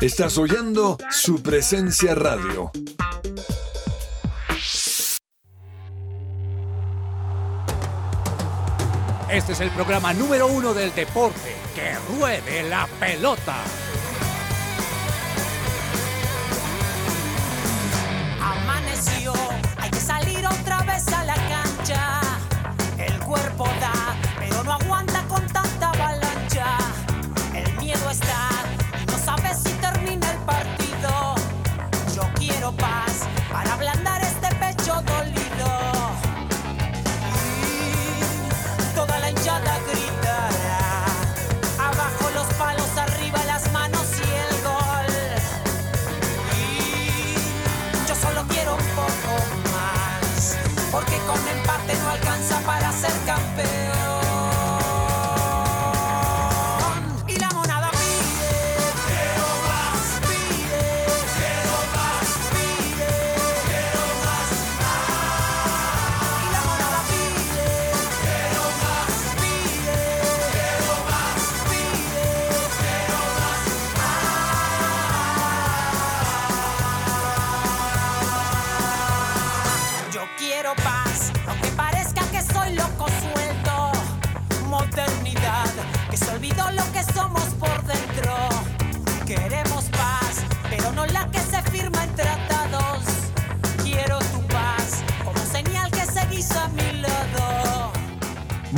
Estás oyendo su presencia radio. Este es el programa número uno del deporte. Que ruede la pelota. Amaneció, hay que salir otra vez a la cancha. El cuerpo da, para ser campeón.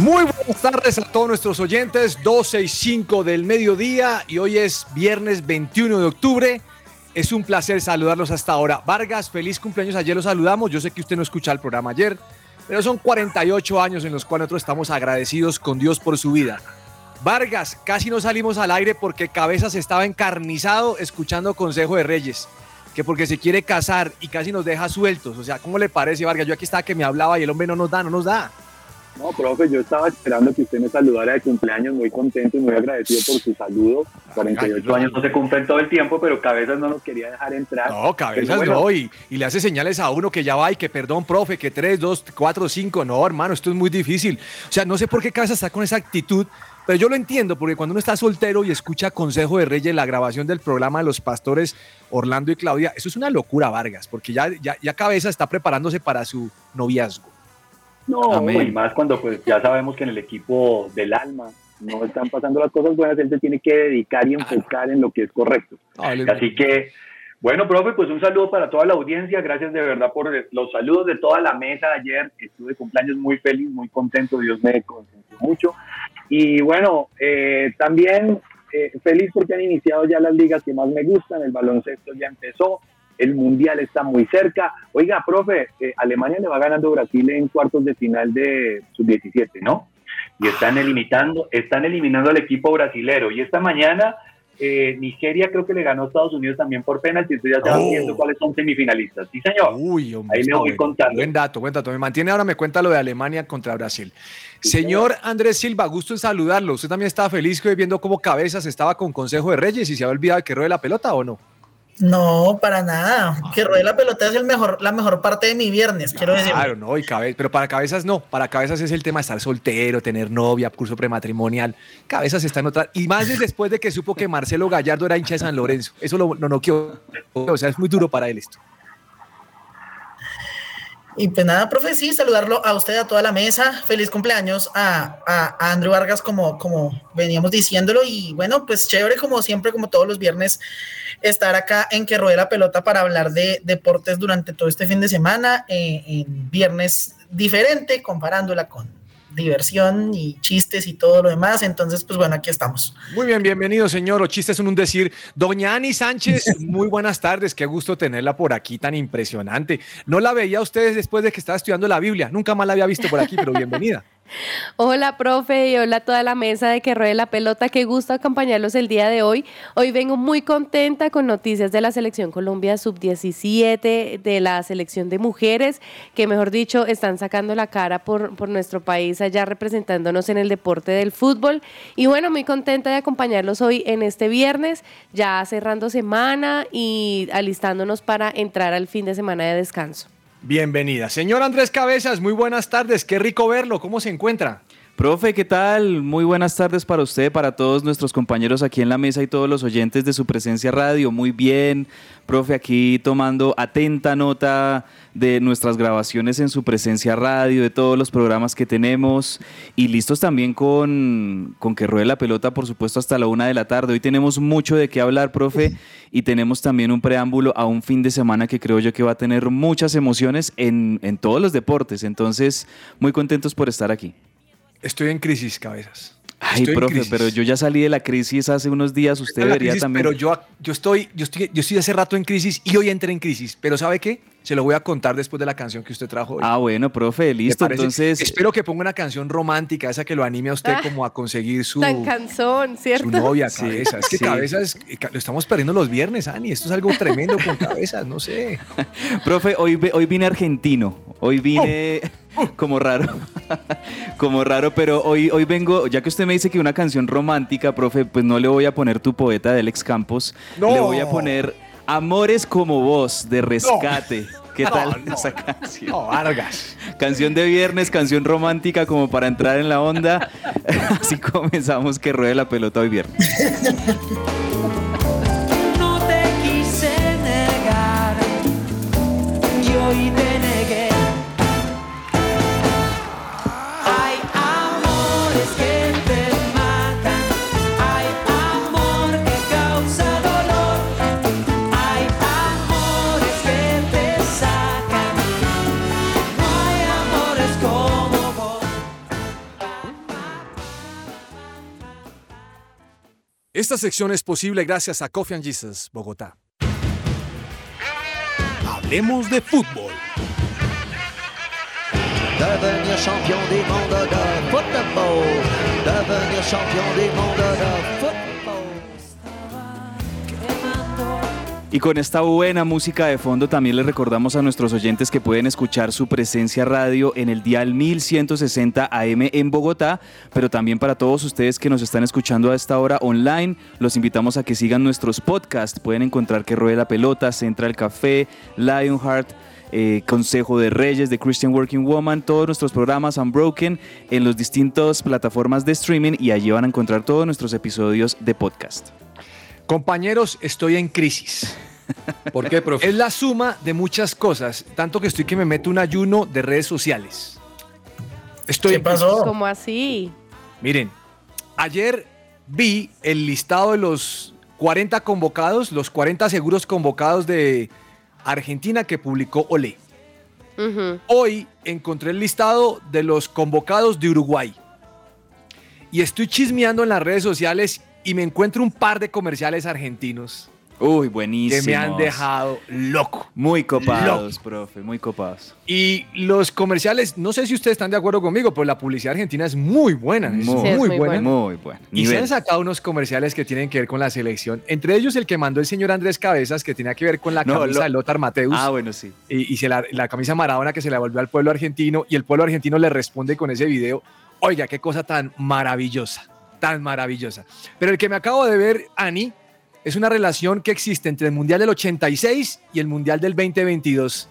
Muy buenas tardes a todos nuestros oyentes, 12 y 5 del mediodía y hoy es viernes 21 de octubre. Es un placer saludarlos hasta ahora. Vargas, feliz cumpleaños. Ayer lo saludamos. Yo sé que usted no escucha el programa ayer, pero son 48 años en los cuales nosotros estamos agradecidos con Dios por su vida. Vargas, casi no salimos al aire porque Cabezas estaba encarnizado escuchando Consejo de Reyes, que porque se quiere casar y casi nos deja sueltos. O sea, ¿cómo le parece, Vargas? Yo aquí estaba que me hablaba y el hombre no nos da, no nos da. No, profe, yo estaba esperando que usted me saludara de cumpleaños, muy contento y muy agradecido por su saludo. 48 años no se cumplen todo el tiempo, pero Cabezas no nos quería dejar entrar. No, cabezas bueno, no, y, y le hace señales a uno que ya va y que perdón, profe, que 3, 2, 4, 5. No, hermano, esto es muy difícil. O sea, no sé por qué cabezas está con esa actitud, pero yo lo entiendo, porque cuando uno está soltero y escucha Consejo de Reyes, la grabación del programa de los pastores Orlando y Claudia, eso es una locura, Vargas, porque ya, ya, ya cabeza está preparándose para su noviazgo. No, Amén. y más cuando pues ya sabemos que en el equipo del alma no están pasando las cosas buenas, él se tiene que dedicar y enfocar en lo que es correcto. Así que, bueno, profe, pues un saludo para toda la audiencia. Gracias de verdad por los saludos de toda la mesa ayer. Estuve cumpleaños muy feliz, muy contento. Dios me consintió mucho. Y bueno, eh, también eh, feliz porque han iniciado ya las ligas que más me gustan. El baloncesto ya empezó. El mundial está muy cerca. Oiga, profe, eh, Alemania le va ganando a Brasil en cuartos de final de sub-17, ¿no? Y están eliminando, están eliminando al equipo brasilero. Y esta mañana eh, Nigeria creo que le ganó a Estados Unidos también por penalti, entonces ya se van Oh. viendo cuáles son semifinalistas. Sí, señor. Uy, hombre, Ahí le voy contando. Buen dato, buen dato. Me mantiene ahora, me cuenta lo de Alemania contra Brasil. Señor Andrés Silva, gusto en saludarlo. ¿Usted también estaba feliz que viendo cómo Cabezas estaba con Consejo de Reyes y se había olvidado que ruede la pelota o no? No, para nada. Que ruede la pelota es el mejor, la mejor parte de mi viernes, quiero decir. Claro, no, y cabe- pero para Cabezas no. Para Cabezas es el tema de estar soltero, tener novia, curso prematrimonial. Cabezas está en otra. Y más es después de que supo que Marcelo Gallardo era hincha de San Lorenzo. Eso lo, lo noqueó. O sea, es muy duro para él esto. Y pues nada, profe, sí, saludarlo a usted, a toda la mesa. Feliz cumpleaños a, a, Andrew Vargas, como, como veníamos diciéndolo. Y bueno, pues chévere, como siempre, como todos los viernes, estar acá en Que Ruede la Pelota para hablar de deportes durante todo este fin de semana, eh, en viernes diferente, comparándola con diversión y chistes y todo lo demás. Entonces, pues bueno, aquí estamos. Muy bien, bienvenido, señor. Los chistes son un decir. Doña Ani Sánchez, muy buenas tardes. Qué gusto tenerla por aquí, tan impresionante. No la veía a ustedes después de que estaba estudiando la Biblia. Nunca más la había visto por aquí, pero bienvenida. Hola, profe, y hola a toda la mesa de que ruede la pelota. Qué gusto acompañarlos el día de hoy. Hoy vengo muy contenta con noticias de la selección Colombia sub-17, de la selección de mujeres, que mejor dicho, están sacando la cara por, por nuestro país allá representándonos en el deporte del fútbol. Y bueno, muy contenta de acompañarlos hoy en este viernes, ya cerrando semana y alistándonos para entrar al fin de semana de descanso. Bienvenida. Señor Andrés Cabezas, muy buenas tardes. Qué rico verlo. ¿Cómo se encuentra? Profe, ¿qué tal? Muy buenas tardes para usted, para todos nuestros compañeros aquí en la mesa y todos los oyentes de su presencia radio. Muy bien, profe, aquí tomando atenta nota de nuestras grabaciones en su presencia radio, de todos los programas que tenemos y listos también con, con que ruede la pelota, por supuesto, hasta la una de la tarde. Hoy tenemos mucho de qué hablar, profe, y tenemos también un preámbulo a un fin de semana que creo yo que va a tener muchas emociones en, en todos los deportes. Entonces, muy contentos por estar aquí. Estoy en crisis, cabezas. Ay, Estoy profe, pero yo ya salí de la crisis hace unos días. Usted debería crisis, también. Pero yo, yo, estoy, yo, estoy, yo estoy hace rato en crisis y hoy entré en crisis. Pero ¿sabe qué? Se lo voy a contar después de la canción que usted trajo hoy. Ah, bueno, profe, ¿Le listo. Entonces, Espero que ponga una canción romántica, esa que lo anime a usted Ah, como a conseguir su, Tan cansón, ¿cierto? su novia, Sí, cabeza. Es que sí. cabezas, eh, lo estamos perdiendo los viernes, Ani. Esto es algo tremendo con cabezas, no sé. profe, hoy, hoy vine argentino. Hoy vine Oh. como raro. como raro, pero hoy, hoy vengo, ya que usted me dice que una canción romántica, profe, pues no le voy a poner tu poeta del ex Campos. No. Le voy a poner Amores como vos, de rescate. ¿Qué No, tal no, esa canción? No, Vargas. Canción de viernes, canción romántica como para entrar en la onda. Así comenzamos que ruede la pelota hoy viernes. Esta sección es posible gracias a Coffee and Jesus, Bogotá. Hablemos de fútbol. Devenir champion du monde de football. Devenir champion du monde de football. Y con esta buena música de fondo también les recordamos a nuestros oyentes que pueden escuchar su presencia radio en el dial 1160 AM en Bogotá, pero también para todos ustedes que nos están escuchando a esta hora online, los invitamos a que sigan nuestros podcasts. Pueden encontrar que ruede la pelota, Central Café, Lionheart. eh, Consejo de Reyes, de Christian Working Woman, todos nuestros programas Unbroken en las distintas plataformas de streaming y allí van a encontrar todos nuestros episodios de podcast. Compañeros, estoy en crisis. ¿Por qué, profe? Es la suma de muchas cosas, tanto que estoy que me meto un ayuno de redes sociales. Estoy ¿Qué pasó? ¿Cómo así? Miren, ayer vi el listado de los 40 convocados, los 40 seguros convocados de Argentina que publicó Olé. Ujú. Hoy encontré el listado de los convocados de Uruguay. Y estoy chismeando en las redes sociales y me encuentro un par de comerciales argentinos Uy, que buenísimo. me han dejado loco. Muy copados, profe, muy copados. Y los comerciales, no sé si ustedes están de acuerdo conmigo, pero la publicidad argentina es muy buena, es Muy- Sí, es muy buena. buena. Muy bueno. Y se han sacado unos comerciales que tienen que ver con la selección. Entre ellos el que mandó el señor Andrés Cabezas, que tenía que ver con la No, camisa lo- de Lothar Mateus. Ah, bueno, sí. y, y se la, la camisa Maradona que se la volvió al pueblo argentino. Y el pueblo argentino le responde con ese video. Oiga, qué cosa tan maravillosa. Tan maravillosa. Pero el que me acabo de ver, Ani, es una relación que existe entre el Mundial del 86 y el Mundial del 2022.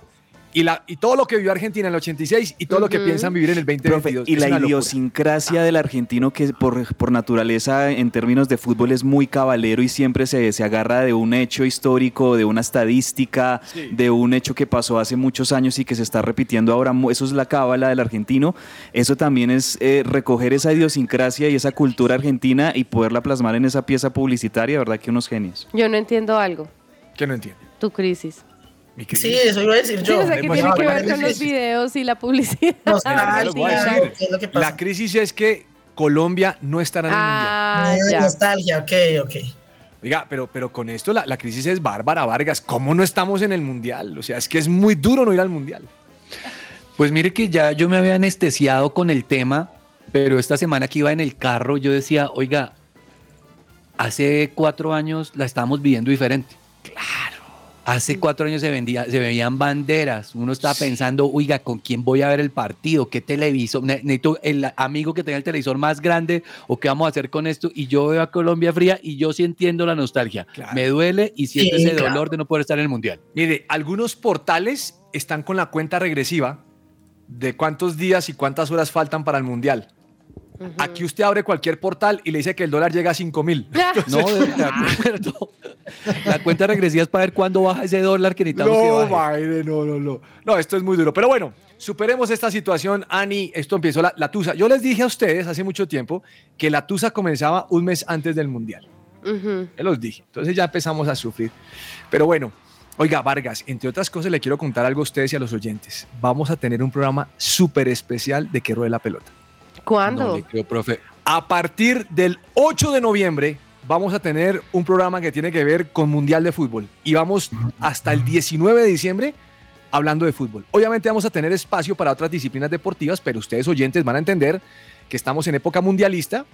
Y, la, y todo lo que vivió Argentina en el 86 y todo lo que piensan vivir en el Profe, 2022. y Es la idiosincrasia del argentino que por, por naturaleza en términos de fútbol es muy cabalero y siempre se, se agarra de un hecho histórico, de una estadística, Sí. de un hecho que pasó hace muchos años y que se está repitiendo ahora. Eso es la cábala del argentino. Eso también es eh, recoger esa idiosincrasia y esa cultura argentina y poderla plasmar en esa pieza publicitaria, ¿verdad? Que unos genios. Yo no entiendo algo. Que no entiende. Tu crisis. Sí, eso iba a decir Sí, yo. o sea, ¿qué hemos tiene que ver con los crisis. videos y la publicidad? Nostalgia, lo voy a decir. ¿qué es lo que pasa? La crisis es que Colombia no estará en el Mundial. Ah, Eh, ya. Nostalgia, ok, ok. Oiga, pero, pero con esto la, la crisis es bárbara, Vargas. ¿Cómo no estamos en el Mundial? O sea, es que es muy duro no ir al Mundial. Pues mire que ya yo me había anestesiado con el tema, pero esta semana que iba en el carro yo decía, oiga, hace cuatro años la estábamos viviendo diferente. Claro. Hace cuatro años se, vendía, se veían banderas. Uno estaba pensando, oiga, ¿con quién voy a ver el partido? ¿Qué televisor? Ne- Necesito el amigo que tenga el televisor más grande o qué vamos a hacer con esto. Y yo veo a Colombia fría y yo sí entiendo la nostalgia. Claro. Me duele y siento Sí, ese claro. dolor de no poder estar en el mundial. Mire, algunos portales están con la cuenta regresiva de cuántos días y cuántas horas faltan para el Mundial. Aquí usted abre cualquier portal y le dice que el dólar llega a 5 mil. No, de, de acuerdo. La cuenta regresiva es para ver cuándo baja ese dólar que necesitamos que No, baje. Maide, no, no, no. No, esto es muy duro. Pero bueno, superemos esta situación, Ani. Esto empezó la, la Tusa. Yo les dije a ustedes hace mucho tiempo que la Tusa comenzaba un mes antes del Mundial. Ujú. Ya los dije. Entonces ya empezamos a sufrir. Pero bueno, oiga, Vargas, entre otras cosas le quiero contar algo a ustedes y a los oyentes. Vamos a tener un programa súper especial de que ruede la pelota. ¿Cuándo? No. A partir del 8 de noviembre vamos a tener un programa que tiene que ver con Mundial de Fútbol. Y vamos hasta el 19 de diciembre hablando de fútbol. Obviamente vamos a tener espacio para otras disciplinas deportivas, pero ustedes oyentes van a entender que estamos en época mundialista,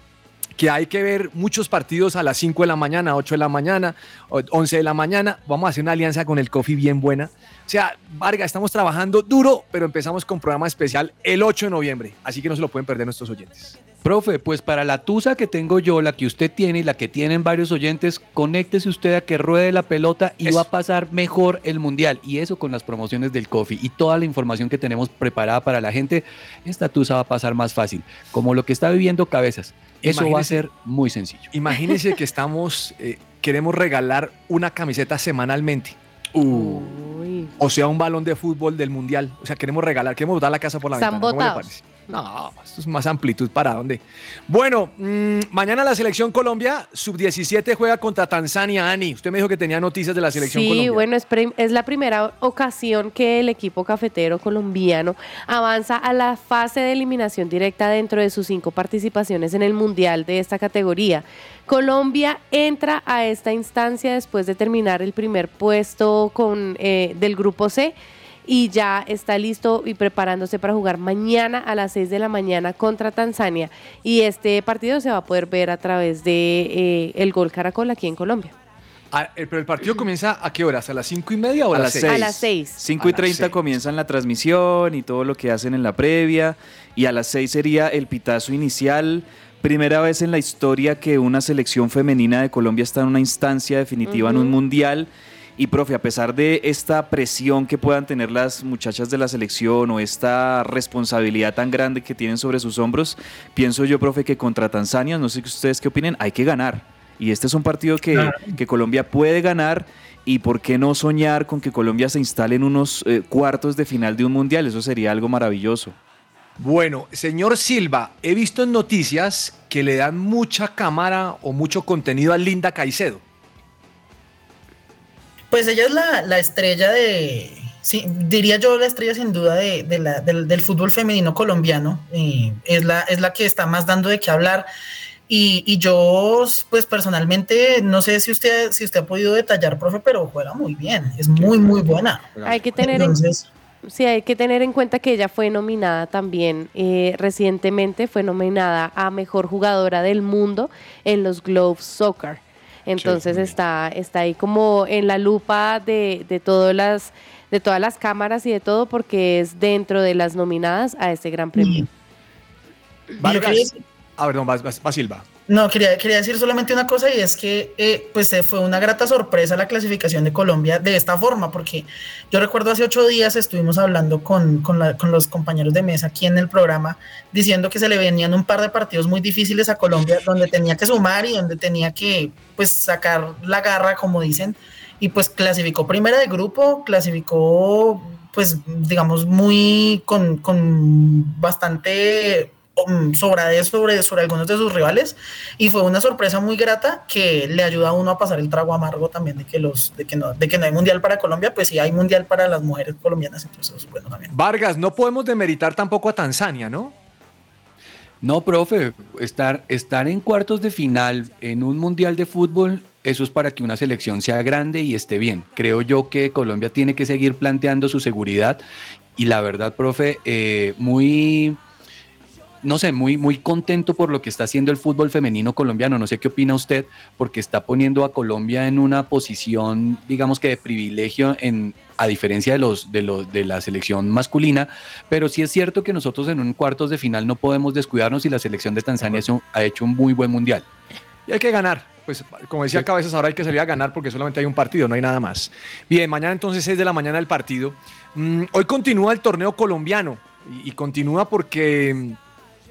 que hay que ver muchos partidos a las 5 de la mañana, 8 de la mañana, o 11 de la mañana. Vamos a hacer una alianza con el Coffee bien buena. O sea, Vargas, estamos trabajando duro, pero empezamos con programa especial el 8 de noviembre. Así que no se lo pueden perder nuestros oyentes. Profe, pues para la tusa que tengo yo, la que usted tiene y la que tienen varios oyentes, conéctese usted a que ruede la pelota y Eso. va a pasar mejor el mundial. Y eso con las promociones del coffee y toda la información que tenemos preparada para la gente, esta tusa va a pasar más fácil. Como lo que está viviendo Cabezas. Eso va a Imagínese. ser muy sencillo. Imagínense que estamos, eh, queremos regalar una camiseta semanalmente. Uy. O sea, un balón de fútbol del mundial. O sea, queremos regalar, queremos dar la casa por la ventana. ¿Cómo le botados. parece? No, esto es más amplitud para dónde. Bueno, mm, mañana la selección Colombia, sub-17, juega contra Tanzania, Ani. Usted me dijo que tenía noticias de la selección Sí, Colombia. bueno, es, es la primera ocasión que el equipo cafetero colombiano avanza a la fase de eliminación directa dentro de sus cinco participaciones en el Mundial de esta categoría. Colombia entra a esta instancia después de terminar el primer puesto con, eh, del grupo C y ya está listo y preparándose para jugar mañana a las 6 de la mañana contra Tanzania. Y este partido se va a poder ver a través de eh, el Gol Caracol aquí en Colombia. Ah, eh, pero el partido comienza a qué horas? ¿A las cinco y media o a, las las seis? A las 6. 5 y A las 30 seis. comienzan la transmisión y todo lo que hacen en la previa. Y a las 6 sería el pitazo inicial. Primera vez en la historia que una selección femenina de Colombia está en una instancia definitiva en un mundial. Y profe, a pesar de esta presión que puedan tener las muchachas de la selección o esta responsabilidad tan grande que tienen sobre sus hombros, pienso yo, profe, que contra Tanzania, no sé ustedes qué opinen, hay que ganar. Y este es un partido que, Claro. que Colombia puede ganar. ¿Y por qué no soñar con que Colombia se instale en unos eh, cuartos de final de un mundial? Eso sería algo maravilloso. Bueno, señor Silva, he visto en noticias que le dan mucha cámara o mucho contenido a Linda Caicedo. Pues ella es la, la estrella de, sí, diría yo la estrella sin duda de, de la- del, del fútbol femenino colombiano. eh, es, la, es la que está más dando de qué hablar. Y, y yo, pues personalmente, no sé si usted, si usted ha podido detallar, profe, pero juega muy bien, es muy, muy buena. Hay que tener en Sí, hay que tener en cuenta que ella fue nominada también eh, recientemente, fue nominada a Mejor Jugadora del Mundo en los Globes Soccer. Entonces está, está ahí como en la lupa de, de, todas las, de todas las cámaras y de todo porque es dentro de las nominadas a este gran premio. Vargas. quería decir- A ver, no, vas, vas- vas, Silva. No, quería, quería decir solamente una cosa y es que eh, pues eh, fue una grata sorpresa la clasificación de Colombia de esta forma, porque yo recuerdo hace ocho días estuvimos hablando con, con, los compañeros de mesa aquí en el programa diciendo que se le venían un par de partidos muy difíciles a Colombia donde tenía que sumar y donde tenía que pues sacar la garra, como dicen, y pues clasificó primera de grupo, clasificó pues digamos muy con, con bastante sobradez sobre, sobre algunos de sus rivales y fue una sorpresa muy grata que le ayuda a uno a pasar el trago amargo también de que los de que no de que no hay mundial para Colombia pues sí hay mundial para las mujeres colombianas entonces eso es bueno también Vargas, no podemos demeritar tampoco a Tanzania, ¿no? No, profe, estar, estar en cuartos de final en un mundial de fútbol, eso es para que una selección sea grande y esté bien. Creo yo que Colombia tiene que seguir planteando su seguridad y la verdad, profe, eh, muy, no sé, muy, muy contento por lo que está haciendo el fútbol femenino colombiano. No sé qué opina usted, porque está poniendo a Colombia en una posición, digamos que de privilegio en a diferencia de los, de los de la selección masculina, pero sí es cierto que nosotros en un cuartos de final no podemos descuidarnos y la selección de Tanzania es un- ha hecho un muy buen mundial. Y hay que ganar. Pues como decía. Cabezas, ahora hay que salir a ganar porque solamente hay un partido, no hay nada más. Bien, mañana entonces 6 de la mañana el partido. Mm, hoy continúa el torneo colombiano y, y continúa porque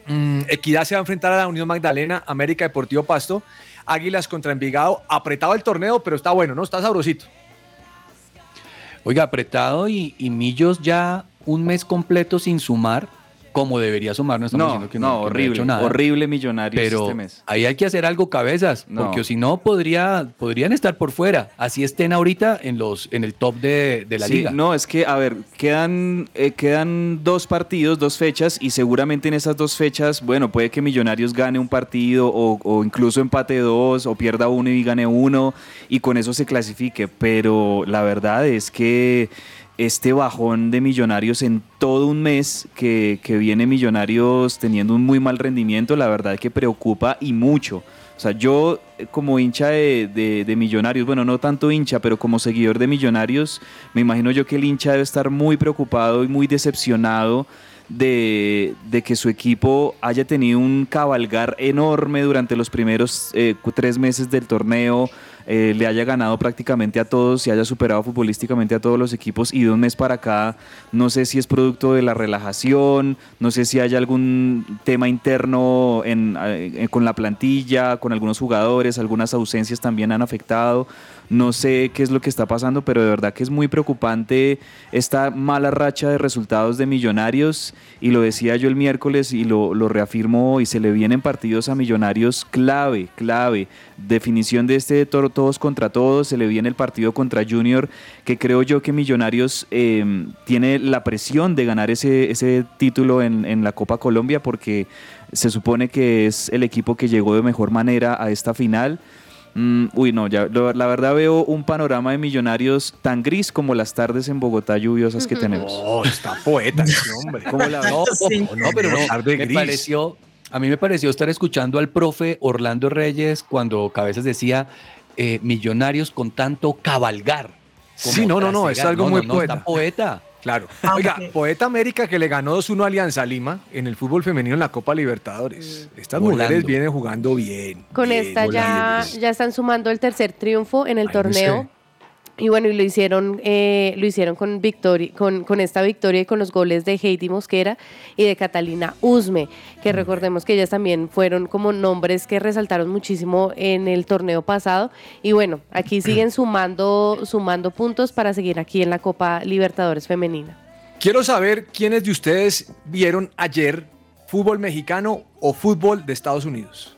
mm, Equidad se va a enfrentar a la Unión Magdalena, América Deportivo Pasto, Águilas contra Envigado. Apretado el torneo, pero está bueno, ¿no? Está sabrosito. Oiga, apretado y, y Millos ya un mes completo sin sumar, como debería sumar. No, estamos No, diciendo que no, que ha horrible, hecho nada. horrible Millonarios Pero este mes. ahí hay que hacer algo cabezas, No. porque si no podría, podrían estar por fuera. Así estén ahorita en los en el top de, de la Sí, liga. No, es que, a ver, quedan, eh, quedan dos partidos, dos fechas, y seguramente en esas dos fechas, bueno, puede que Millonarios gane un partido o, o incluso empate dos o pierda uno y gane uno, y con eso se clasifique. Pero la verdad es que este bajón de Millonarios en todo un mes que, que viene Millonarios teniendo un muy mal rendimiento, la verdad que preocupa y mucho. O sea, yo eh, como hincha de, de- Millonarios, bueno, no tanto hincha, pero como seguidor de Millonarios, me imagino yo que el hincha debe estar muy preocupado y muy decepcionado de, de que su equipo haya tenido un cabalgar enorme durante los primeros eh, tres meses del torneo, eh, le haya ganado prácticamente a todos y haya superado futbolísticamente a todos los equipos y de un mes para acá no sé si es producto de la relajación, no sé si hay algún tema interno en, eh, con la plantilla, con algunos jugadores, algunas ausencias también han afectado, no sé qué es lo que está pasando, pero de verdad que es muy preocupante esta mala racha de resultados de Millonarios y lo decía yo el miércoles y lo, lo reafirmo hoy, se le vienen partidos a Millonarios clave, clave, definición de este toro todos contra todos, se le viene el partido contra Junior, que creo yo que Millonarios eh, tiene la presión de ganar ese, ese título en, en la Copa Colombia porque se supone que es el equipo que llegó de mejor manera a esta final. Mm, uy, no, ya, lo- la verdad veo un panorama de millonarios tan gris como las tardes en Bogotá lluviosas que tenemos. Oh, está poeta ese hombre. ¿Cómo la ves? Sí. No, pero no, Tarde me gris. pareció, a mí me pareció estar escuchando al profe Orlando Reyes cuando Cabezas decía eh, millonarios con tanto cabalgar. Sí, no, no, no, es algo No, muy no, no, poeta. está poeta. Claro. Aunque- Oiga, Poeta América que le ganó 2-1 a Alianza Lima en el fútbol femenino en la Copa Libertadores. Estas Volando. mujeres vienen jugando bien. Con bien, esta ya, están sumando el tercer triunfo en el Ay, no torneo. sé. Y bueno, y lo hicieron, eh, lo hicieron con, victoria, con, con esta victoria y con los goles de Heidi Mosquera y de Catalina Usme, que recordemos que ellas también fueron como nombres que resaltaron muchísimo en el torneo pasado. Y bueno, aquí siguen sumando, sumando puntos para seguir aquí en la Copa Libertadores Femenina. Quiero saber quiénes de ustedes vieron ayer fútbol mexicano o fútbol de Estados Unidos.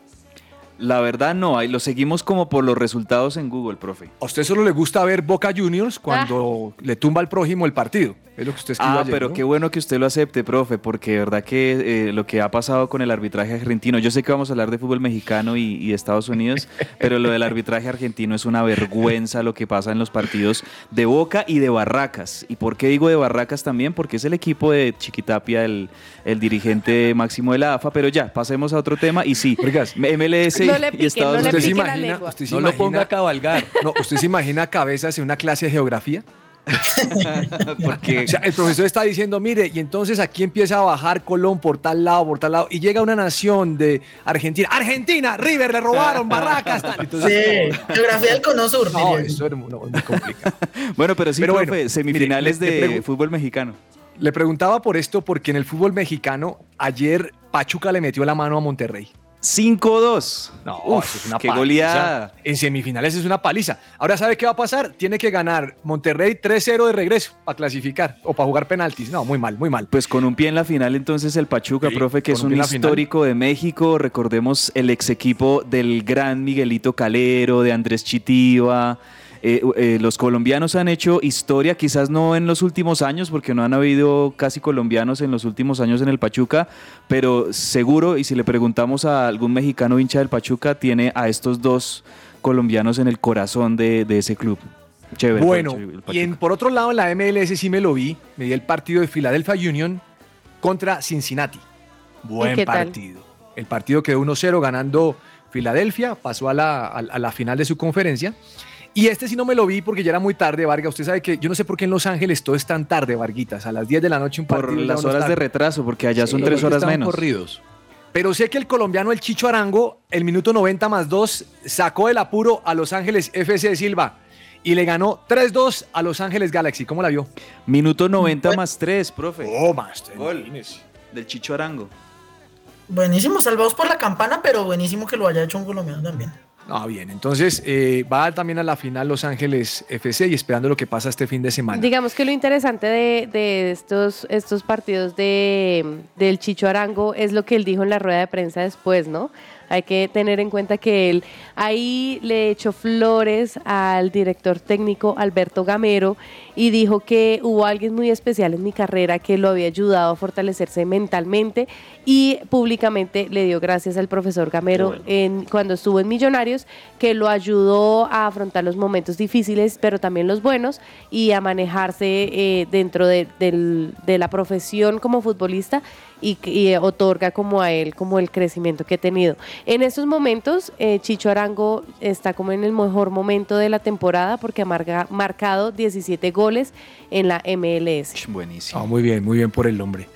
La verdad no, ahí lo seguimos como por los resultados en Google, profe. A usted solo le gusta ver Boca Juniors cuando le tumba al prójimo el partido. Es lo que usted escribió Ah, ayer, pero ¿no? qué bueno que usted lo acepte, profe, porque de verdad que eh, lo que ha pasado con el arbitraje argentino, yo sé que vamos a hablar de fútbol mexicano y, y de Estados Unidos, pero lo del arbitraje argentino es una vergüenza lo que pasa en los partidos de Boca y de Barracas. ¿Y por qué digo de Barracas también? Porque es el equipo de Chiquitapia, el, el dirigente máximo de la AFA, pero ya, pasemos a otro tema y sí, Oigas, MLS No le y pique, Estados no le ¿Usted Unidos. se pique la imagina, lengua. usted se No lo ponga a cabalgar. No, ¿usted se imagina cabezas en una clase de geografía? Porque O sea, el profesor está diciendo, mire, y entonces aquí empieza a bajar Colón por tal lado, por tal lado, y llega una nación de Argentina. Argentina, River, le robaron, Barracas, tal. Entonces, Sí, geografía del cono sur. no, eso es muy, no, es muy complicado. Bueno, pero sí, Pero bueno, profe, semifinales mire, le- le de fútbol mexicano. Le preguntaba por esto porque en el fútbol mexicano, ayer Pachuca le metió la mano a Monterrey. 5-2. No, Uf, es una qué paliza. goleada. En semifinales es una paliza. Ahora, ¿sabe qué va a pasar? Tiene que ganar Monterrey 3-0 de regreso para clasificar o para jugar penaltis. No, muy mal, muy mal. Pues con un pie en la final entonces el Pachuca, Sí, profe, que es un un histórico de México. Recordemos el ex equipo del gran Miguelito Calero, de Andrés Chitiva. Eh, eh, los colombianos han hecho historia, quizás no en los últimos años, porque no han habido casi colombianos en los últimos años en el Pachuca, pero seguro, y si le preguntamos a algún mexicano hincha del Pachuca, tiene a estos dos colombianos en el corazón de, de ese club. Chévere. Bueno, chévere, y en, por otro lado, en la MLS sí me lo vi. Me di el partido de Philadelphia Union contra Cincinnati. Buen tal? partido. El partido quedó 1-0 ganando Filadelfia, pasó a la, a- a la final de su conferencia. Y este sí no me lo vi porque ya era muy tarde, Vargas. Usted sabe que yo no sé por qué en Los Ángeles todo es tan tarde, Varguitas. A las 10 de la noche un por partido. ya las horas de retraso, porque allá son tres horas menos. corridos. Pero sé que el colombiano, el Chicho Arango, el minuto 90 más 2, sacó del apuro a Los Ángeles FC de Silva y le ganó 3-2 a Los Ángeles Galaxy. ¿Cómo la vio? Minuto 90 más 3, profe. Oh, master. Gol. del Chicho Arango. Buenísimo, salvados por la campana, pero buenísimo que lo haya hecho un colombiano también. Ah, bien. Entonces, eh, va también a la final Los Ángeles FC y esperando lo que pasa este fin de semana. Digamos que lo interesante de, de estos, estos partidos de, del Chicho Arango es lo que él dijo en la rueda de prensa después, ¿no? Hay que tener en cuenta que él ahí le echó flores al director técnico Alberto Gamero y dijo que hubo alguien muy especial en mi carrera que lo había ayudado a fortalecerse mentalmente y públicamente le dio gracias al profesor Gamero en, cuando estuvo en Millonarios, que lo ayudó a afrontar los momentos difíciles, pero también los buenos y a manejarse eh, dentro de, de la profesión como futbolista y, y otorga como a él como el crecimiento que ha tenido. En estos momentos, eh, Chicho Arango está como en el mejor momento de la temporada porque ha marca- marcado 17 goles en la MLS. Buenísimo. Ah, muy bien, muy bien por el hombre.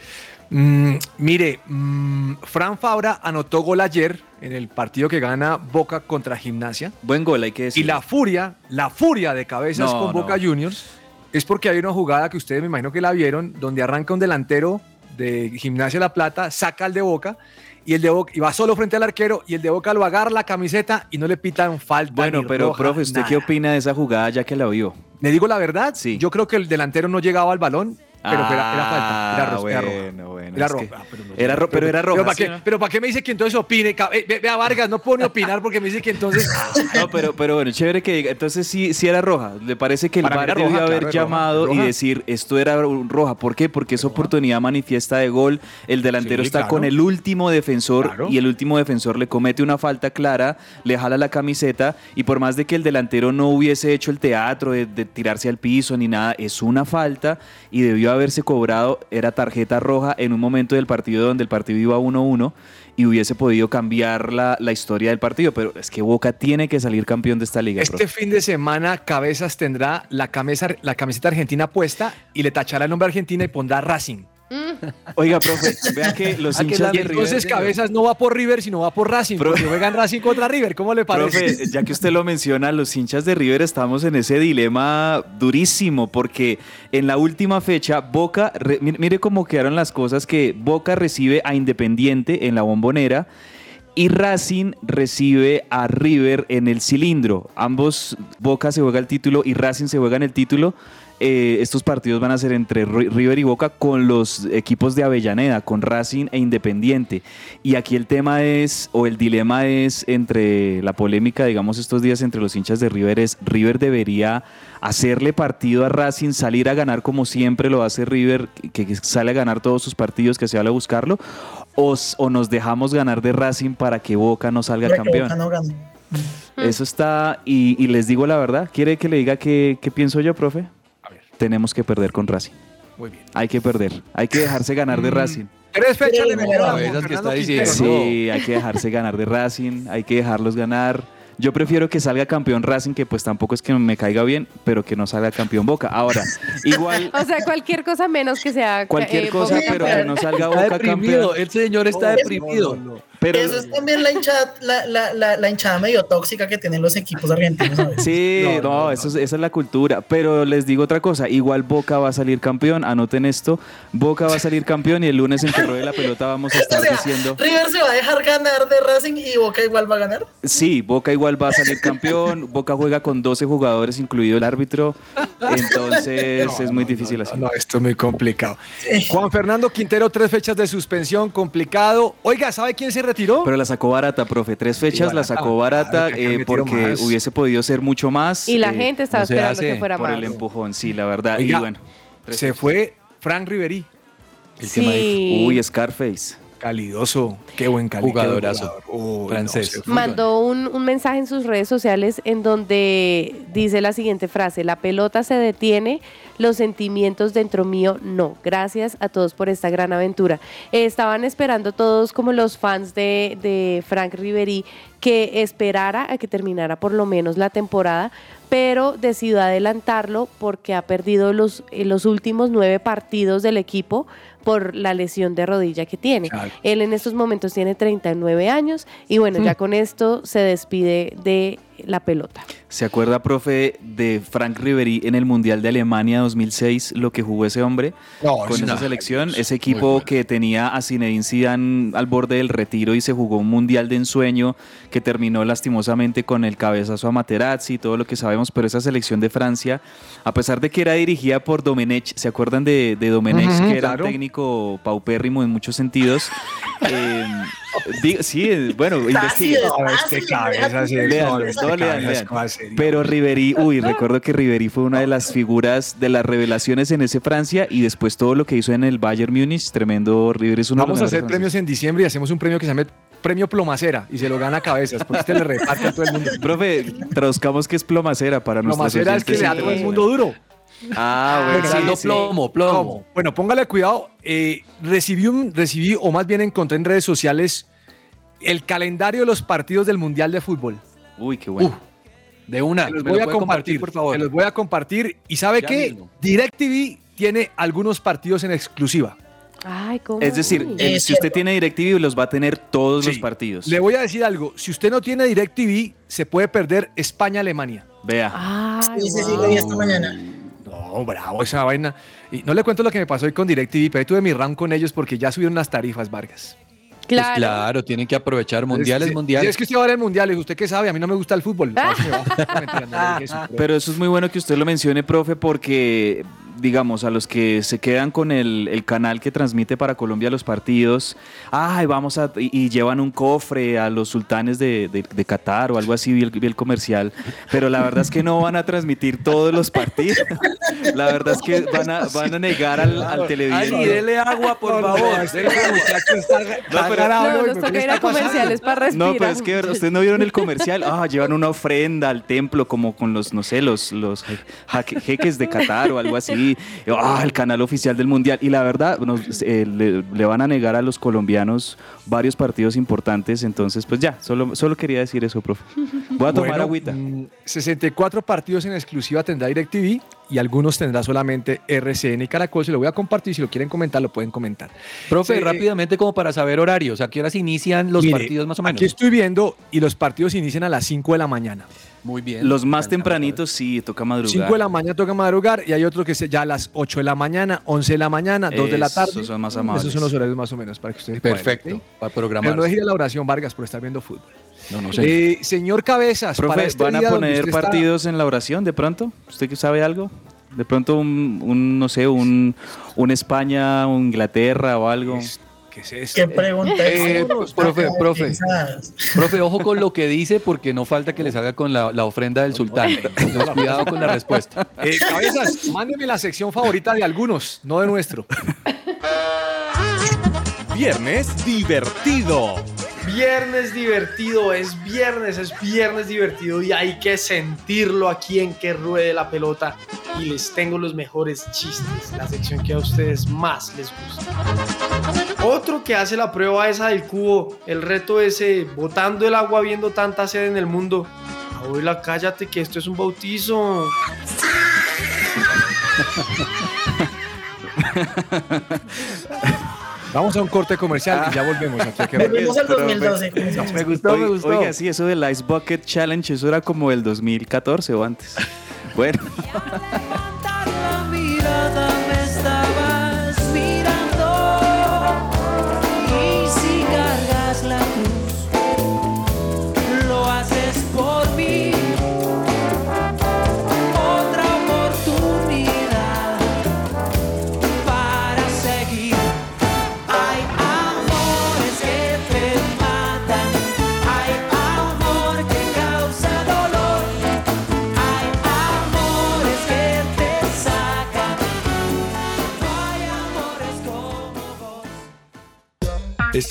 Mm, mire, mm, Fran Fabra anotó gol ayer en el partido que gana Boca contra Gimnasia. Buen gol, hay que Y decir. la furia, la furia de cabezas No, con Boca no. Juniors es porque hay una jugada que ustedes me imagino que la vieron, donde arranca un delantero de Gimnasia La Plata, saca al de Boca y el de Boca y va solo frente al arquero y el de Boca lo agarra la camiseta y no le pitan falta. Bueno, ni pero roja, profe, ¿usted qué opina de esa jugada ya que la vio? Le digo la verdad, Sí. yo creo que el delantero no llegaba al balón, pero era, era falta, era, Ah, era roja. bueno, bueno, Era que- Ah, pero no- era ro- pero era roja, Pero ¿para, ¿sí qué, o no? pero ¿para qué me dice que entonces opine? Eh, ve- Vea Vargas, no puedo ni opinar porque me dice que entonces... No, pero, pero bueno, chévere que diga. Entonces sí, sí era roja. ¿Le parece que el Para VAR debió roja, haber claro, llamado roja. y decir esto era roja? ¿Por qué? Porque es oportunidad manifiesta de gol. El delantero Sí, está claro. con el último defensor Claro. y el último defensor le comete una falta clara, le jala la camiseta y por más de que el delantero no hubiese hecho el teatro de, de tirarse al piso ni nada, es una falta y debió haberse cobrado, era tarjeta roja en un momento del partido donde el partido iba 1-1 y hubiese podido cambiar la, la historia del partido, pero es que Boca tiene que salir campeón de esta liga. Este profe. fin de semana Cabezas tendrá la, camisa, la camiseta argentina puesta y le tachará el nombre Argentina y pondrá Racing. Oiga, profe, vea que los Ah, que hinchas la Y de River, entonces. Cabezas no va por River, sino va por Racing. Profe. Porque juegan Racing contra River. ¿Cómo le parece? Profe, ya que usted lo menciona, los hinchas de River estamos en ese dilema durísimo porque en la última fecha Boca, re- mire, mire cómo quedaron las cosas que Boca recibe a Independiente en la bombonera y Racing recibe a River en el cilindro. Ambos, Boca se juega el título y Racing se juega en el título. Eh, estos partidos van a ser entre Ri- River y Boca con los equipos de Avellaneda, con Racing e Independiente. Y aquí el tema es, o el dilema es entre la polémica, digamos, estos días entre los hinchas de River es, River debería hacerle partido a Racing, salir a ganar como siempre lo hace River, que, que sale a ganar todos sus partidos, que se vale a buscarlo, o, o nos dejamos ganar de Racing para que Boca no salga Para que campeón. Boca no gane. Eso está, y, y les digo la verdad, ¿quiere que le diga qué, qué pienso yo, profe? Tenemos que perder con Racing. Muy bien. Hay que perder, hay que dejarse ganar de Racing. Tres fechas le Sí, metieron a no, Juan esas que Fernando está diciendo. Quintero. Sí, hay que dejarse ganar de Racing, hay que dejarlos ganar. Yo prefiero que salga campeón Racing, que pues tampoco es que me caiga bien, pero que no salga campeón Boca. Ahora, igual O sea, cualquier cosa menos que sea cualquier eh, cosa, Boca pero que no salga Está Boca deprimido, campeón. el señor está No, deprimido. Pero Eso es también la hinchada, la, la, la, la hinchada medio tóxica que tienen los equipos argentinos. a veces. Sí, No, no, no, eso es- esa es la cultura. Pero les digo otra cosa, igual Boca va a salir campeón, anoten esto, Boca va a salir campeón y el lunes en que ruede la pelota vamos a O estar sea, diciendo, River se va a dejar ganar de Racing y Boca igual va a ganar. sí, Boca igual va a salir campeón, Boca juega con 12 jugadores, incluido el árbitro, entonces No, es muy no, difícil no, así. No, esto es muy complicado. Juan Fernando Quintero, tres fechas de suspensión, complicado. Oiga, ¿sabe quién se retiró? Pero la sacó barata, profe, tres fechas la sacó barata eh, porque más. hubiese podido ser mucho más. Y la eh, gente estaba no esperando hace que fuera por más. el empujón, sí, la verdad. Oiga, y bueno, se fechas. fue Frank El dijo. Sí. Uy, Scarface. Calidoso. Qué buen cali- Jugadorazo. qué buen jugador. Uy, Francés. Mandó un, un mensaje en sus redes sociales en donde dice la siguiente frase, la pelota se detiene, los sentimientos dentro mío no. Gracias a todos por esta gran aventura. Eh, estaban esperando todos como los fans de, de Frank Riveri que esperara a que terminara por lo menos la temporada, pero decidió adelantarlo porque ha perdido los, eh, los últimos nueve partidos del equipo por la lesión de rodilla que tiene. Claro. Él en estos momentos tiene 39 años y bueno, ya con esto se despide de la pelota. ¿Se acuerda, profe, de Frank Ribery en el Mundial de Alemania 2006, lo que jugó ese hombre No, con es esa selección? Ese equipo bueno. que tenía a Zinedine Zidane al borde del retiro y se jugó un Mundial de ensueño que terminó lastimosamente con el cabezazo a Materazzi, todo lo que sabemos, pero esa selección de Francia, a pesar de que era dirigida por Domenech, ¿se acuerdan de, de Domenech, que era claro. un técnico paupérrimo en muchos sentidos? Eh, di- sí, bueno, seria. Pero Riverí, uy, recuerdo que Riverí fue una de las figuras de las revelaciones en ese Francia y después todo lo que hizo en el Bayern Múnich, tremendo. Riverí es uno de los Vamos a hacer premios en diciembre y hacemos un premio que se llame Premio Plomacera y se lo gana a cabezas, porque este le reparte a todo el mundo. Profe, traduzcamos que es plomacera para nuestros Plomacera es que le da a todo el mundo duro. Ah, bueno, sí, plomo, plomo. Bueno, póngale cuidado. eh, recibí, un, recibí, o más bien encontré en redes sociales, el calendario de los partidos del Mundial de Fútbol. Uy, qué bueno. De una. Se los ¿Me voy lo a compartir, por favor. Se los voy a compartir. ¿Y sabe Ya qué? mismo. DirecTV tiene algunos partidos en exclusiva. Ay, ¿cómo? es decir, si usted tiene DirecTV, los va a tener todos los partidos. Le voy a decir algo. Si usted no tiene DirecTV, se puede perder España-Alemania. Vea. Ay, Sí, sí, sí, wow. lo vi esta mañana. No, bravo, esa vaina. Y no le cuento lo que me pasó hoy con DirecTV, pero ahí tuve mi round con ellos porque ya subieron las tarifas, Vargas. Pues Claro. claro, tienen que aprovechar mundiales, Es- mundiales. Es que usted va a ver el mundial. y ¿Usted qué sabe? A mí no me gusta el fútbol. No. No, mentira, eso, Pero eso es muy bueno que usted lo mencione, profe, porque, digamos, a los que se quedan con el, el canal que transmite para Colombia los partidos, ay, vamos a. y, y llevan un cofre a los sultanes de, de- de Qatar o algo así, vi el, vi el comercial. Pero la verdad es que no van a transmitir todos los partidos. La verdad es que van a, van a negar al, al televidente. Ani, dele agua, por No, no, favor. está, está pero- No, hoy, nos ¿por qué toca ir está a comerciales para respirar. No, pero es que ustedes no vieron el comercial. Ah, llevan una ofrenda al templo, como con los, no sé, los, los jeques de Qatar o algo así. Ah, el canal oficial del mundial. Y la verdad, nos- eh, le, le van a negar a los colombianos varios partidos importantes. Entonces, pues ya, solo, solo quería decir eso, profe. Voy a tomar Bueno, agüita. mm, 64 partidos en exclusiva tendrá DirecTV y algunos tendrá solamente RCN y Caracol. Se lo voy a compartir. Si lo quieren comentar, lo pueden comentar. Profe, Sí, eh, rápidamente como para saber horarios, ¿a qué horas inician los Mire, partidos más o menos? Aquí estoy viendo y los partidos inician a las 5 de la mañana. Muy bien. Los más tempranitos sí, toca madrugar. 5 de la mañana toca madrugar y hay otro que es ya a las 8 de la mañana, 11 de la mañana, 2 de la Esos tarde. son más amables. Esos son los horarios más o menos para que ustedes. Perfecto, ¿sí? para Pero programar. no deje ir a la oración, Vargas, por estar viendo fútbol. No, no sé. Eh, señor Cabezas, para Profe, este ¿van a poner está- partidos en la oración de pronto? ¿Usted que sabe algo? De pronto un, un, no sé, un, un España, un Inglaterra o algo. ¿Qué es esto? ¿Qué pregunta Eh, es? profe, profe. Profe, ojo con lo que dice porque no falta que les haga con la, la ofrenda del sultán. Entonces, cuidado con la respuesta. Eh, Cabezas, mándeme la sección favorita de algunos, no de nuestro. Viernes divertido. Viernes divertido, es viernes, es viernes divertido y hay que sentirlo aquí en que ruede la pelota y les tengo los mejores chistes, la sección que a ustedes más les gusta. Otro que hace la prueba esa del cubo, el reto ese, botando el agua viendo tanta sed en el mundo. Abuela, cállate que esto es un bautizo. Vamos a un corte comercial y ya volvemos. Aquí Volvemos al Profe. 2012. con ese chiste. Me gustó, me gustó. Oiga, sí, eso del Ice Bucket Challenge, eso era como el 2014 o antes. Bueno,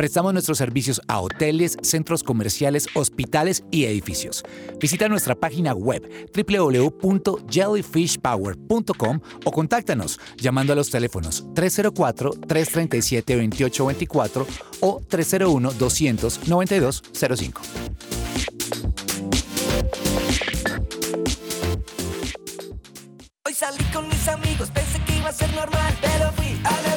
Prestamos nuestros servicios a hoteles, centros comerciales, hospitales y edificios. Visita nuestra página web www.jellyfishpower.com o contáctanos llamando a los teléfonos 304-337-2824 o 301-200-9205. Hoy salí con mis amigos, pensé que iba a ser normal, pero fui a beber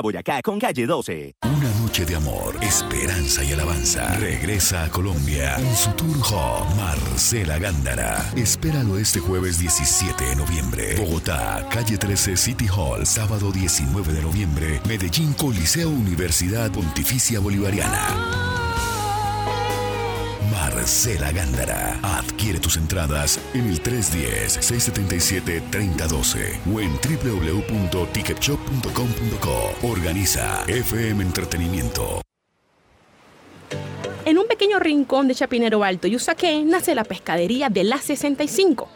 Boyacá con calle 12. Una noche de amor, esperanza y alabanza. Regresa a Colombia en su tour home Marcela Gándara. Espéralo este jueves 17 de noviembre. Bogotá, calle 13 City Hall, sábado 19 de noviembre. Medellín Coliseo Universidad Pontificia Bolivariana. Marcela Gándara. Adquiere tus entradas en el 310-677-3012 o en www.ticketshop.com.co. Organiza FM Entretenimiento. En un pequeño rincón de Chapinero Alto y Usaquén nace la pescadería de la 65.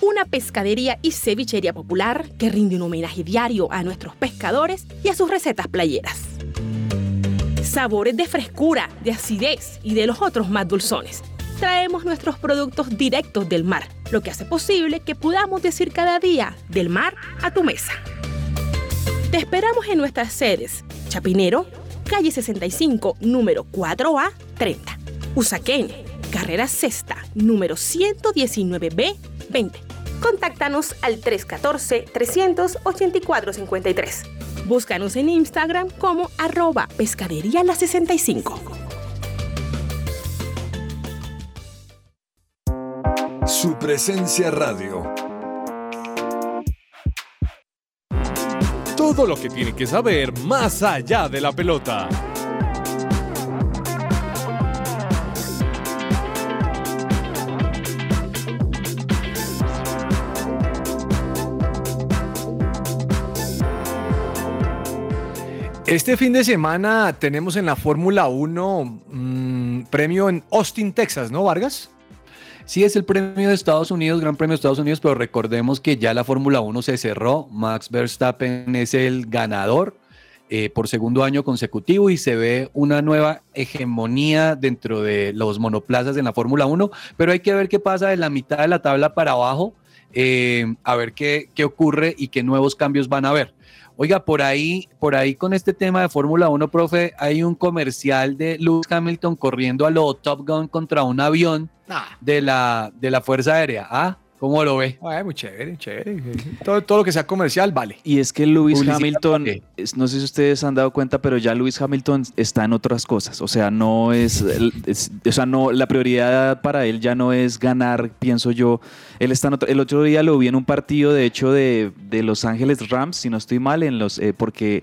Una pescadería y cevichería popular que rinde un homenaje diario a nuestros pescadores y a sus recetas playeras. Sabores de frescura, de acidez y de los otros más dulzones. Traemos nuestros productos directos del mar, lo que hace posible que podamos decir cada día del mar a tu mesa. Te esperamos en nuestras sedes. Chapinero, calle 65, número 4A 30. Usaquén, carrera sexta, número 119B 20. Contáctanos al 314-384-53. Búscanos en Instagram como arroba pescadería la 65. Su presencia radio. Todo lo que tiene que saber más allá de la pelota. Este fin de semana tenemos en la Fórmula 1 mm, premio en Austin, Texas, ¿no, Vargas? Sí, es el premio de Estados Unidos, Gran Premio de Estados Unidos, pero recordemos que ya la Fórmula 1 se cerró. Max Verstappen es el ganador eh, por segundo año consecutivo y se ve una nueva hegemonía dentro de los monoplazas en la Fórmula 1, pero hay que ver qué pasa de la mitad de la tabla para abajo, eh, a ver qué, qué ocurre y qué nuevos cambios van a haber. Oiga, por ahí, por ahí con este tema de Fórmula 1, profe, hay un comercial de Lewis Hamilton corriendo a lo Top Gun contra un avión de, la, de la Fuerza Aérea. ¿Ah? ¿Cómo lo ve? Ay, muy chévere, chévere. Todo, todo lo que sea comercial vale. Y es que Lewis Hamilton, no sé si ustedes han dado cuenta, pero ya Lewis Hamilton está en otras cosas. O sea, no es- o sea, no, la prioridad para él ya no es ganar, pienso yo. Él está en otro- el otro día lo vi en un partido, de hecho, de, de Los Ángeles Rams, si no estoy mal, en los, eh, porque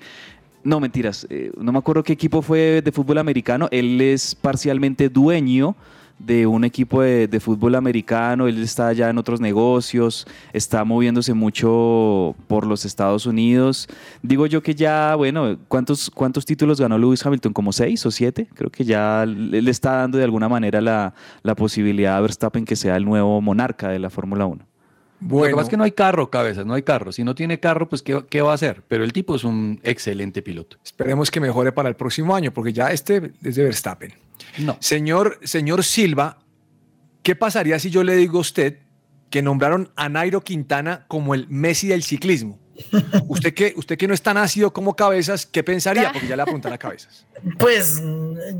no, mentiras. eh, no me acuerdo qué equipo fue de fútbol americano. Él es parcialmente dueño de un equipo de, de fútbol americano. Él está ya en otros negocios, está moviéndose mucho por los Estados Unidos. Digo yo que ya, bueno, ¿cuántos, cuántos títulos ganó Lewis Hamilton? ¿Como seis o siete? Creo que ya le le está dando de alguna manera la, la posibilidad a Verstappen que sea el nuevo monarca de la Fórmula 1. Lo que pasa es que no hay carro, cabezas, no hay carro. Si no tiene carro, pues ¿qué, qué va a hacer? Pero el tipo es un excelente piloto. Esperemos que mejore para el próximo año, porque ya este es de Verstappen. No. Señor, señor Silva, ¿qué pasaría si yo le digo a usted que nombraron a Nairo Quintana como el Messi del ciclismo? Usted que, usted que no es tan ácido como cabezas, ¿qué pensaría? Porque ya le apuntan a cabezas. Pues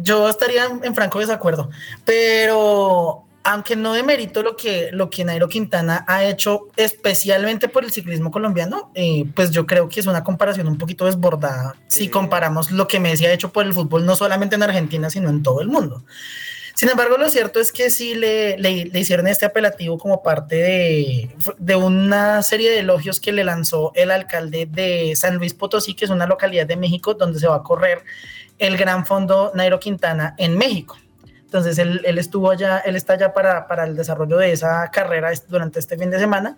yo estaría en franco desacuerdo, pero aunque no demerito lo que, lo que Nairo Quintana ha hecho especialmente por el ciclismo colombiano, eh, pues yo creo que es una comparación un poquito desbordada si comparamos lo que Messi ha hecho por el fútbol, no solamente en Argentina, sino en todo el mundo. Sin embargo, lo cierto es que sí le, le- le hicieron este apelativo como parte de, de una serie de elogios que le lanzó el alcalde de San Luis Potosí, que es una localidad de México donde se va a correr el Gran Fondo Nairo Quintana en México. Entonces él, él estuvo allá, él está allá para, para el desarrollo de esa carrera durante este fin de semana.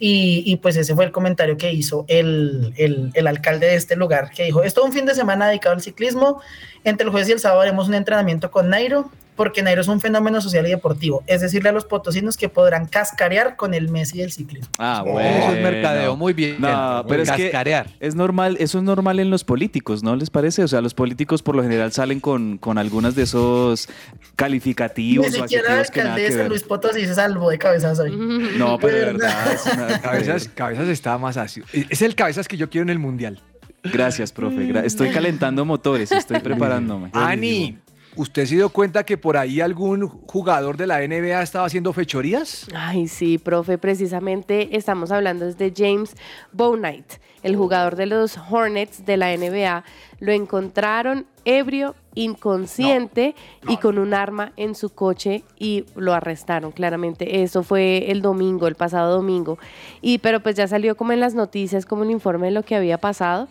Y, y pues ese fue el comentario que hizo el, el, el alcalde de este lugar, que dijo, es todo un fin de semana dedicado al ciclismo, entre el jueves y el sábado haremos un entrenamiento con Nairo, porque Nairo es un fenómeno social y deportivo. Es decirle a los potosinos que podrán cascarear con el Messi del ciclismo. Ah, Eso bueno. es mercadeo, muy bien. No, pero es que Cascarear. es normal, eso es normal en los políticos, ¿no les parece? O sea, los políticos por lo general salen con, con algunas de esos calificativos Ni siquiera la adjetivos que nada que alcaldesa ver. Luis Potosí se salvó de cabezas hoy. No, pero de verdad. es una- Cabezas, cabezas está más ácido. Es el cabezas que yo quiero en el mundial. Gracias, profe. Estoy calentando motores, estoy preparándome. Ani, ¿usted se dio cuenta que por ahí algún jugador de la NBA estaba haciendo fechorías? Ay, sí, profe, precisamente estamos hablando de James Bouknight, el jugador de los Hornets de la NBA. Lo encontraron ebrio, inconsciente y con un arma en su coche y lo arrestaron, claramente. Eso fue el domingo, el pasado domingo. Y pero pues ya salió como en las noticias, como un informe de lo que había pasado.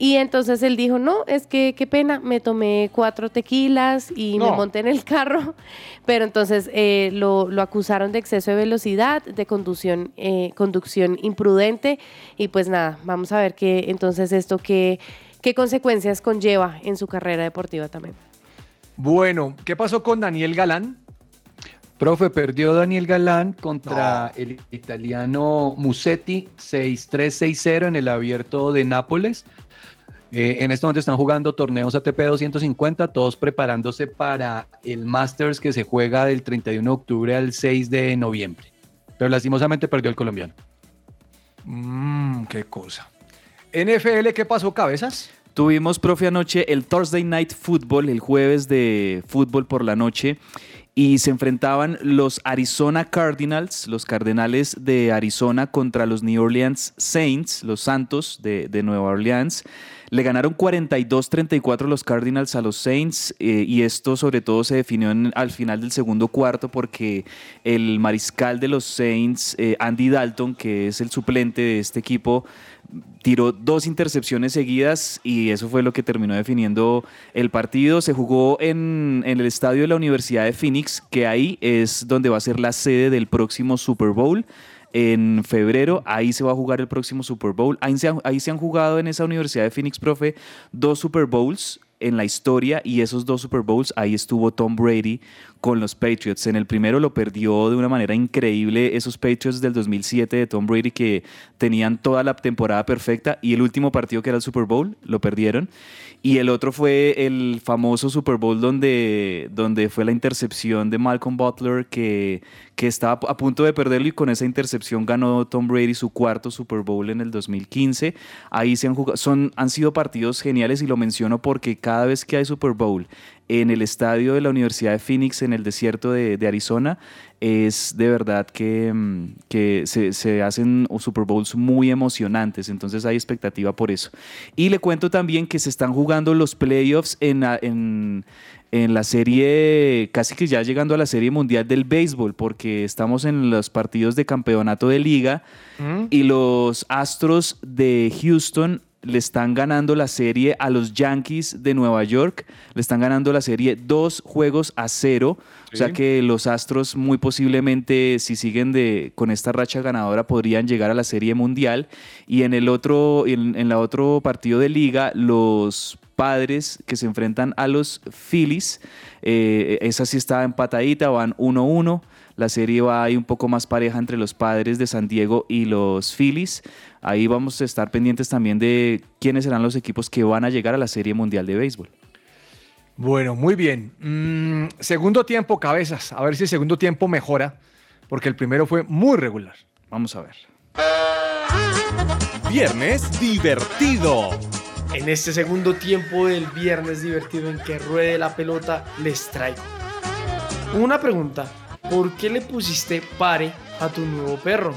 Y entonces él dijo, no, es que qué pena, me tomé cuatro tequilas y me monté en el carro. Pero entonces eh, lo, lo acusaron de exceso de velocidad, de conducción, eh, conducción imprudente. Y pues nada, vamos a ver qué entonces esto qué, qué consecuencias conlleva en su carrera deportiva también. Bueno, ¿qué pasó con Daniel Galán? Profe, perdió Daniel Galán contra el italiano Musetti 6-3-6-0 en el abierto de Nápoles. Eh, en este momento están jugando torneos ATP 250, todos preparándose para el Masters que se juega del 31 de octubre al 6 de noviembre. Pero lastimosamente perdió el colombiano. Mmm, qué cosa. NFL, ¿qué pasó, cabezas? Tuvimos, profe, anoche el Thursday Night Football, el jueves de fútbol por la noche, y se enfrentaban los Arizona Cardinals, los Cardenales de Arizona, contra los New Orleans Saints, los Santos de, de Nueva Orleans. Le ganaron 42-34 los Cardinals a los Saints eh, y esto sobre todo se definió en- al final del segundo cuarto porque el mariscal de los Saints, eh, Andy Dalton, que es el suplente de este equipo, tiró dos intercepciones seguidas y eso fue lo que terminó definiendo el partido. Se jugó en, en el estadio de la Universidad de Phoenix, que ahí es donde va a ser la sede del próximo Super Bowl. En febrero, ahí se va a jugar el próximo Super Bowl. Ahí se han, jugado en esa Universidad de Phoenix, profe, dos Super Bowls en la historia y esos dos Super Bowls, ahí estuvo Tom Brady con los Patriots. En el primero lo perdió de una manera increíble esos Patriots del 2007 de Tom Brady que tenían toda la temporada perfecta y el último partido que era el Super Bowl lo perdieron. Y el otro fue el famoso Super Bowl donde, donde fue la intercepción de Malcolm Butler que, que estaba a punto de perderlo y con esa intercepción ganó Tom Brady su cuarto Super Bowl en el 2015. Ahí se han jugado, son, han sido partidos geniales y lo menciono porque cada vez que hay Super Bowl en el estadio de la Universidad de Phoenix en el desierto de, de Arizona, es de verdad que, mm, que se, se hacen Super Bowls muy emocionantes, entonces hay expectativa por eso. Y le cuento también que se están jugando los playoffs en, en, en la serie, casi que ya llegando a la serie mundial del béisbol, porque estamos en los partidos de campeonato de liga y los Astros de Houston le están ganando la serie a los Yankees de Nueva York, le están ganando la serie dos juegos a cero, o sea que los Astros muy posiblemente si siguen de, con esta racha ganadora podrían llegar a la serie mundial. Y en el otro, en, en la otro partido de liga los padres que se enfrentan a los Phillies, eh, esa sí está empatadita, van 1-1. La serie va ahí un poco más pareja entre los padres de San Diego y los Phillies. Ahí vamos a estar pendientes también de quiénes serán los equipos que van a llegar a la Serie Mundial de Béisbol. Bueno, muy bien. Mm, segundo tiempo, cabezas. A ver si el segundo tiempo mejora, porque el primero fue muy regular. Vamos a ver. Viernes divertido. En este segundo tiempo del viernes divertido en que ruede la pelota, les traigo una pregunta. ¿Por qué le pusiste pare a tu nuevo perro?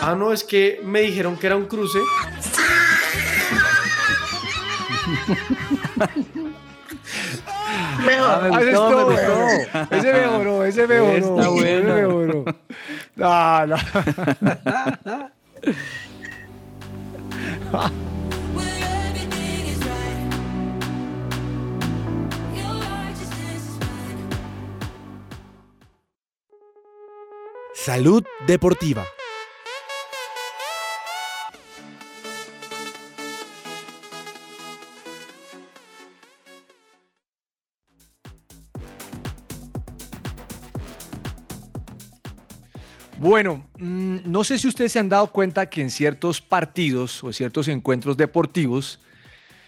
Ah, no, es que me dijeron que era un cruce. Mejor. Ah, ese estuvo bueno. Ese mejoró, ese mejoró. Está ese bueno. mejoró. No, no. Salud Deportiva. Bueno, mm, no sé si ustedes se han dado cuenta que en ciertos partidos o ciertos encuentros deportivos,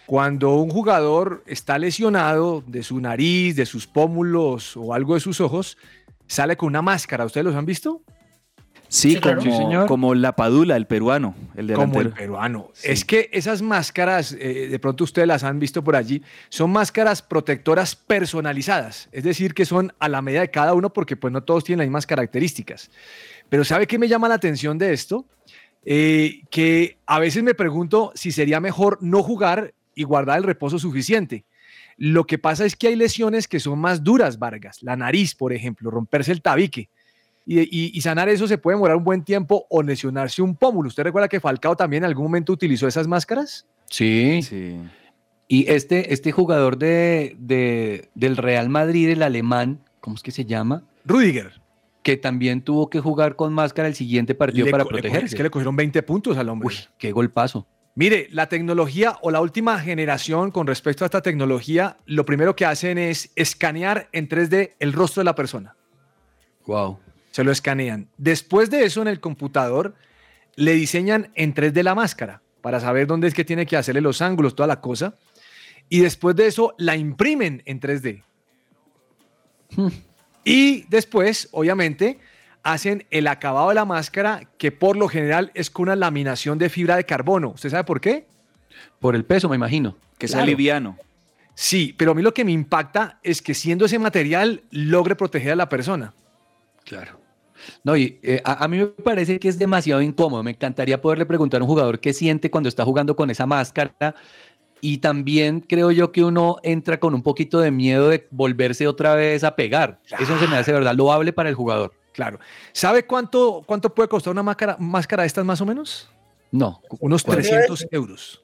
cuando un jugador está lesionado de su nariz, de sus pómulos o algo de sus ojos, sale con una máscara. ¿Ustedes los han visto? Sí, Sí, claro. como, Sí, señor. como la Padula, el peruano, el delantero. Como el peruano. Es que esas máscaras, eh, de pronto ustedes las han visto por allí, son máscaras protectoras personalizadas. Es decir, que son a la medida de cada uno porque pues no todos tienen las mismas características. Pero ¿sabe qué me llama la atención de esto? Eh, que a veces me pregunto si sería mejor no jugar y guardar el reposo suficiente. Lo que pasa es que hay lesiones que son más duras, Vargas. La nariz, por ejemplo, romperse el tabique. Y, y- y sanar eso se puede demorar un buen tiempo o lesionarse un pómulo. ¿Usted recuerda que Falcao también en algún momento utilizó esas máscaras? Sí. Y este, este jugador de, de- del Real Madrid, el alemán, ¿cómo es que se llama? Rudiger. Que también tuvo que jugar con máscara el siguiente partido Le para protegerse. Es que le cogieron 20 puntos al hombre. Uy, qué golpazo. Mire, la tecnología o la última generación con respecto a esta tecnología, lo primero que hacen es escanear en 3D el rostro de la persona. Wow. Se lo escanean. Después de eso, en el computador, le diseñan en 3D la máscara para saber dónde es que tiene que hacerle los ángulos, toda la cosa. Y después de eso, la imprimen en 3D. Y después, obviamente, hacen el acabado de la máscara, que por lo general es con una laminación de fibra de carbono. ¿Usted sabe por qué? Por el peso, me imagino. Que sea liviano. Sí, pero a mí lo que me impacta es que siendo ese material logre proteger a la persona. Claro. No, y eh, a, a mí me parece que es demasiado incómodo. Me encantaría poderle preguntar a un jugador qué siente cuando está jugando con esa máscara. Y también creo yo que uno entra con un poquito de miedo de volverse otra vez a pegar. Eso se me hace verdad loable para el jugador. Claro. ¿Sabe cuánto, cuánto puede costar una máscara, máscara de estas más o menos? No. Unos ¿Cuánto? 300 euros.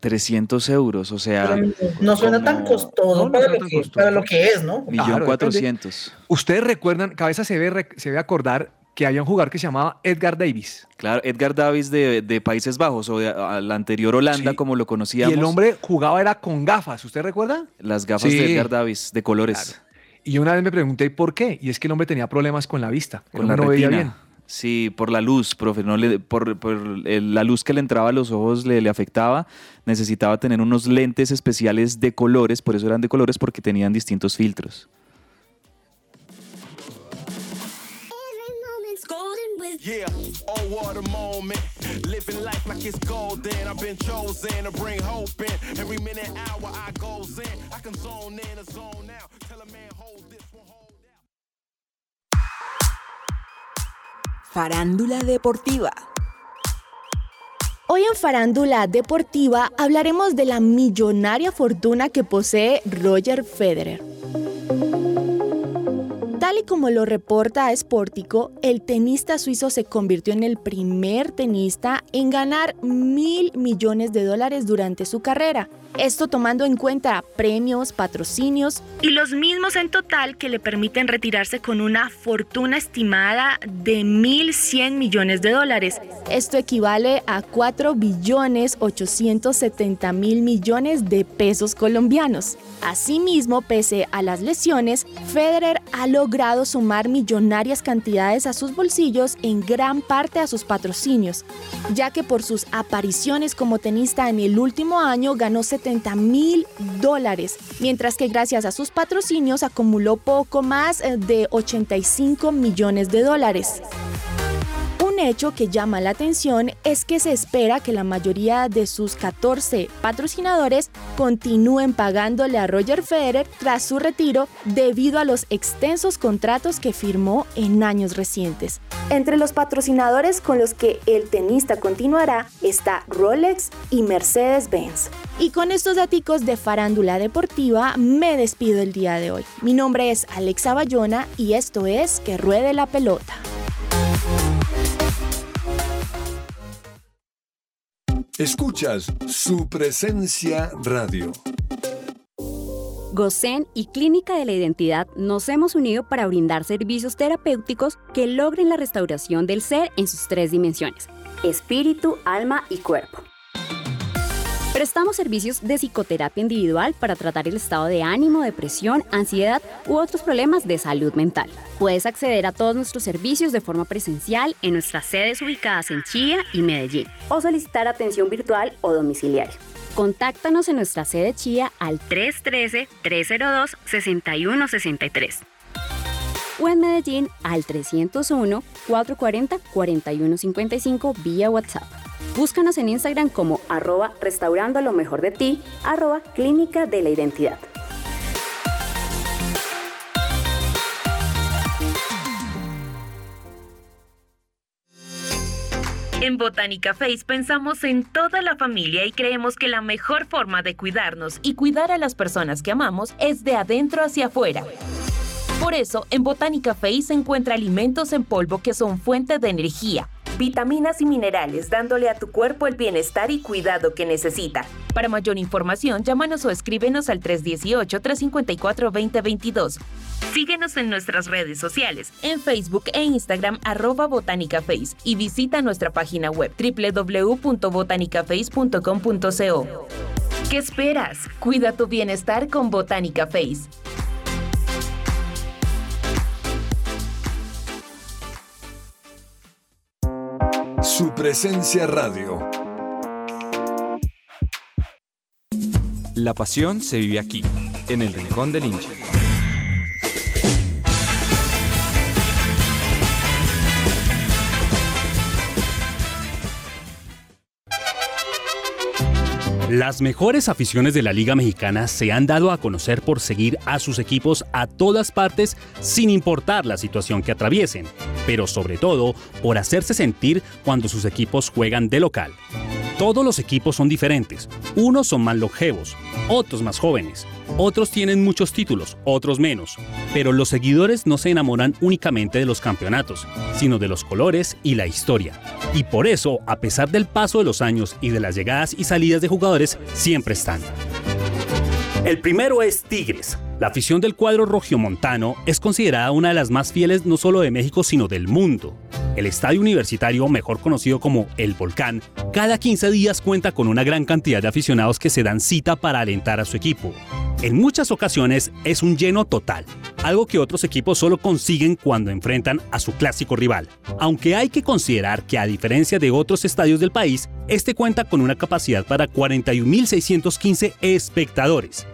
300 euros, o sea, Pero no suena tan costoso, no para, suena lo tan que, costoso. para lo que es, ¿no? millón Claro, cuatrocientos. Ustedes recuerdan, cabeza se ve, se ve acordar que había un jugador que se llamaba Edgar Davis. Claro, Edgar Davis de, de Países Bajos o de a la anterior Holanda, como lo Y conocíamos. el hombre jugaba era con gafas, ¿usted recuerda? Las gafas Sí. de Edgar Davis, de colores. Y una vez me pregunté por qué, y es que el hombre tenía problemas con la vista, Con la no veía retina. bien. Sí, por la luz, profe. No le, por por el- la luz que le entraba a los ojos le, le afectaba. Necesitaba tener unos lentes especiales de colores, por eso eran de colores, porque tenían distintos filtros. Farándula deportiva. Hoy en Farándula Deportiva hablaremos de la millonaria fortuna que posee Roger Federer. Tal y como lo reporta Sportico, el tenista suizo se convirtió en el primer tenista en ganar mil millones de dólares durante su carrera. Esto tomando en cuenta premios, patrocinios y los mismos en total que le permiten retirarse con una fortuna estimada de 1.100 millones de dólares. Esto equivale a 4 billones 870 mil millones de pesos colombianos. Asimismo, pese a las lesiones, Federer ha logrado sumar millonarias cantidades a sus bolsillos en gran parte a sus patrocinios, ya que por sus apariciones como tenista en el último año ganó 70 mil dólares, mientras que gracias a sus patrocinios acumuló poco más eh, de 85 millones de dólares. Un hecho que llama la atención es que se espera que la mayoría de sus 14 patrocinadores continúen pagándole a Roger Federer tras su retiro debido a los extensos contratos que firmó en años recientes. Entre los patrocinadores con los que el tenista continuará está Rolex y Mercedes-Benz. Y con estos daticos de farándula deportiva me despido el día de hoy. Mi nombre es Alexa Bayona y esto es Que Ruede la Pelota. Escuchas su presencia radio. GOSEN y Clínica de la Identidad nos hemos unido para brindar servicios terapéuticos que logren la restauración del ser en sus tres dimensiones, espíritu, alma y cuerpo. Prestamos servicios de psicoterapia individual para tratar el estado de ánimo, depresión, ansiedad u otros problemas de salud mental. Puedes acceder a todos nuestros servicios de forma presencial en nuestras sedes ubicadas en Chía y Medellín o solicitar atención virtual o domiciliaria. Contáctanos en nuestra sede Chía al 313-302-6163 o en Medellín al 301-440-4155 vía WhatsApp. Búscanos en Instagram como arroba restaurando lo mejor de ti, arroba clínica de la identidad. En Botánica Face pensamos en toda la familia y creemos que la mejor forma de cuidarnos y cuidar a las personas que amamos es de adentro hacia afuera. Por eso, en Botánica Face se encuentra alimentos en polvo que son fuente de energía, vitaminas y minerales, dándole a tu cuerpo el bienestar y cuidado que necesita. Para mayor información, llámanos o escríbenos al 318-354-2022. Síguenos en nuestras redes sociales, en Facebook e Instagram arroba botanicaface y visita nuestra página web www.botanicaface.com.co. ¿Qué esperas? Cuida tu bienestar con Botánica Face. Su presencia radio. La pasión se vive aquí, en el Rincón del Hincha. Las mejores aficiones de la Liga Mexicana se han dado a conocer por seguir a sus equipos a todas partes sin importar la situación que atraviesen, pero sobre todo por hacerse sentir cuando sus equipos juegan de local. Todos los equipos son diferentes, unos son más longevos, otros más jóvenes, otros tienen muchos títulos, otros menos, pero los seguidores no se enamoran únicamente de los campeonatos, sino de los colores y la historia. Y por eso, a pesar del paso de los años y de las llegadas y salidas de jugadores, siempre están. El primero es Tigres. La afición del cuadro Montano es considerada una de las más fieles no solo de México, sino del mundo. El estadio universitario, mejor conocido como El Volcán, cada 15 días cuenta con una gran cantidad de aficionados que se dan cita para alentar a su equipo. En muchas ocasiones es un lleno total, algo que otros equipos solo consiguen cuando enfrentan a su clásico rival. Aunque hay que considerar que a diferencia de otros estadios del país, este cuenta con una capacidad para 41.615 espectadores.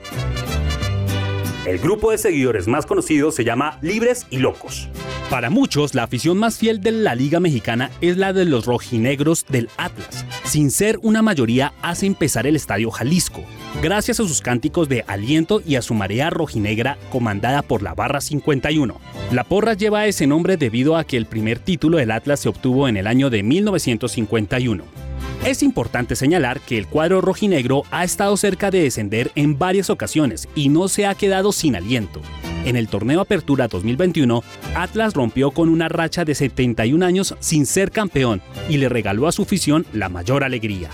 El grupo de seguidores más conocido se llama Libres y Locos. Para muchos, la afición más fiel de la Liga Mexicana es la de los rojinegros del Atlas. Sin ser una mayoría, hace empezar el Estadio Jalisco, gracias a sus cánticos de aliento y a su marea rojinegra comandada por la Barra 51. La porra lleva ese nombre debido a que el primer título del Atlas se obtuvo en el año de 1951. Es importante señalar que el cuadro rojinegro ha estado cerca de descender en varias ocasiones y no se ha quedado sin aliento. En el torneo Apertura 2021, Atlas rompió con una racha de 71 años sin ser campeón y le regaló a su afición la mayor alegría.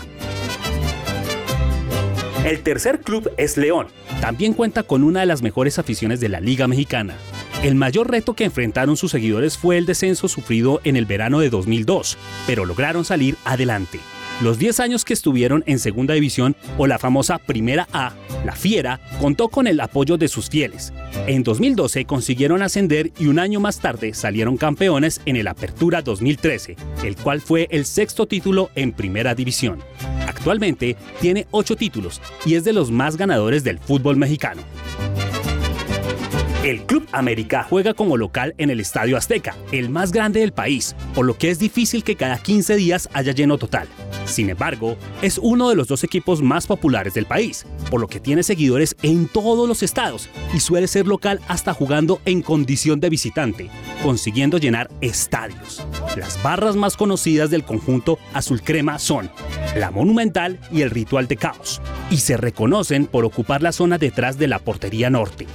El tercer club es León. También cuenta con una de las mejores aficiones de la Liga Mexicana. El mayor reto que enfrentaron sus seguidores fue el descenso sufrido en el verano de 2002, pero lograron salir adelante los 10 años que estuvieron en Segunda División o la famosa Primera A, la Fiera contó con el apoyo de sus fieles. En 2012 consiguieron ascender y un año más tarde salieron campeones en el Apertura 2013, el cual fue el sexto título en Primera División. Actualmente tiene 8 títulos y es de los más ganadores del fútbol mexicano. El Club América juega como local en el Estadio Azteca, el más grande del país, por lo que es difícil que cada 15 días haya lleno total. Sin embargo, es uno de los dos equipos más populares del país, por lo que tiene seguidores en todos los estados y suele ser local hasta jugando en condición de visitante, consiguiendo llenar estadios. Las barras más conocidas del conjunto azul crema son la Monumental y el Ritual de Caos, y se reconocen por ocupar la zona detrás de la portería norte.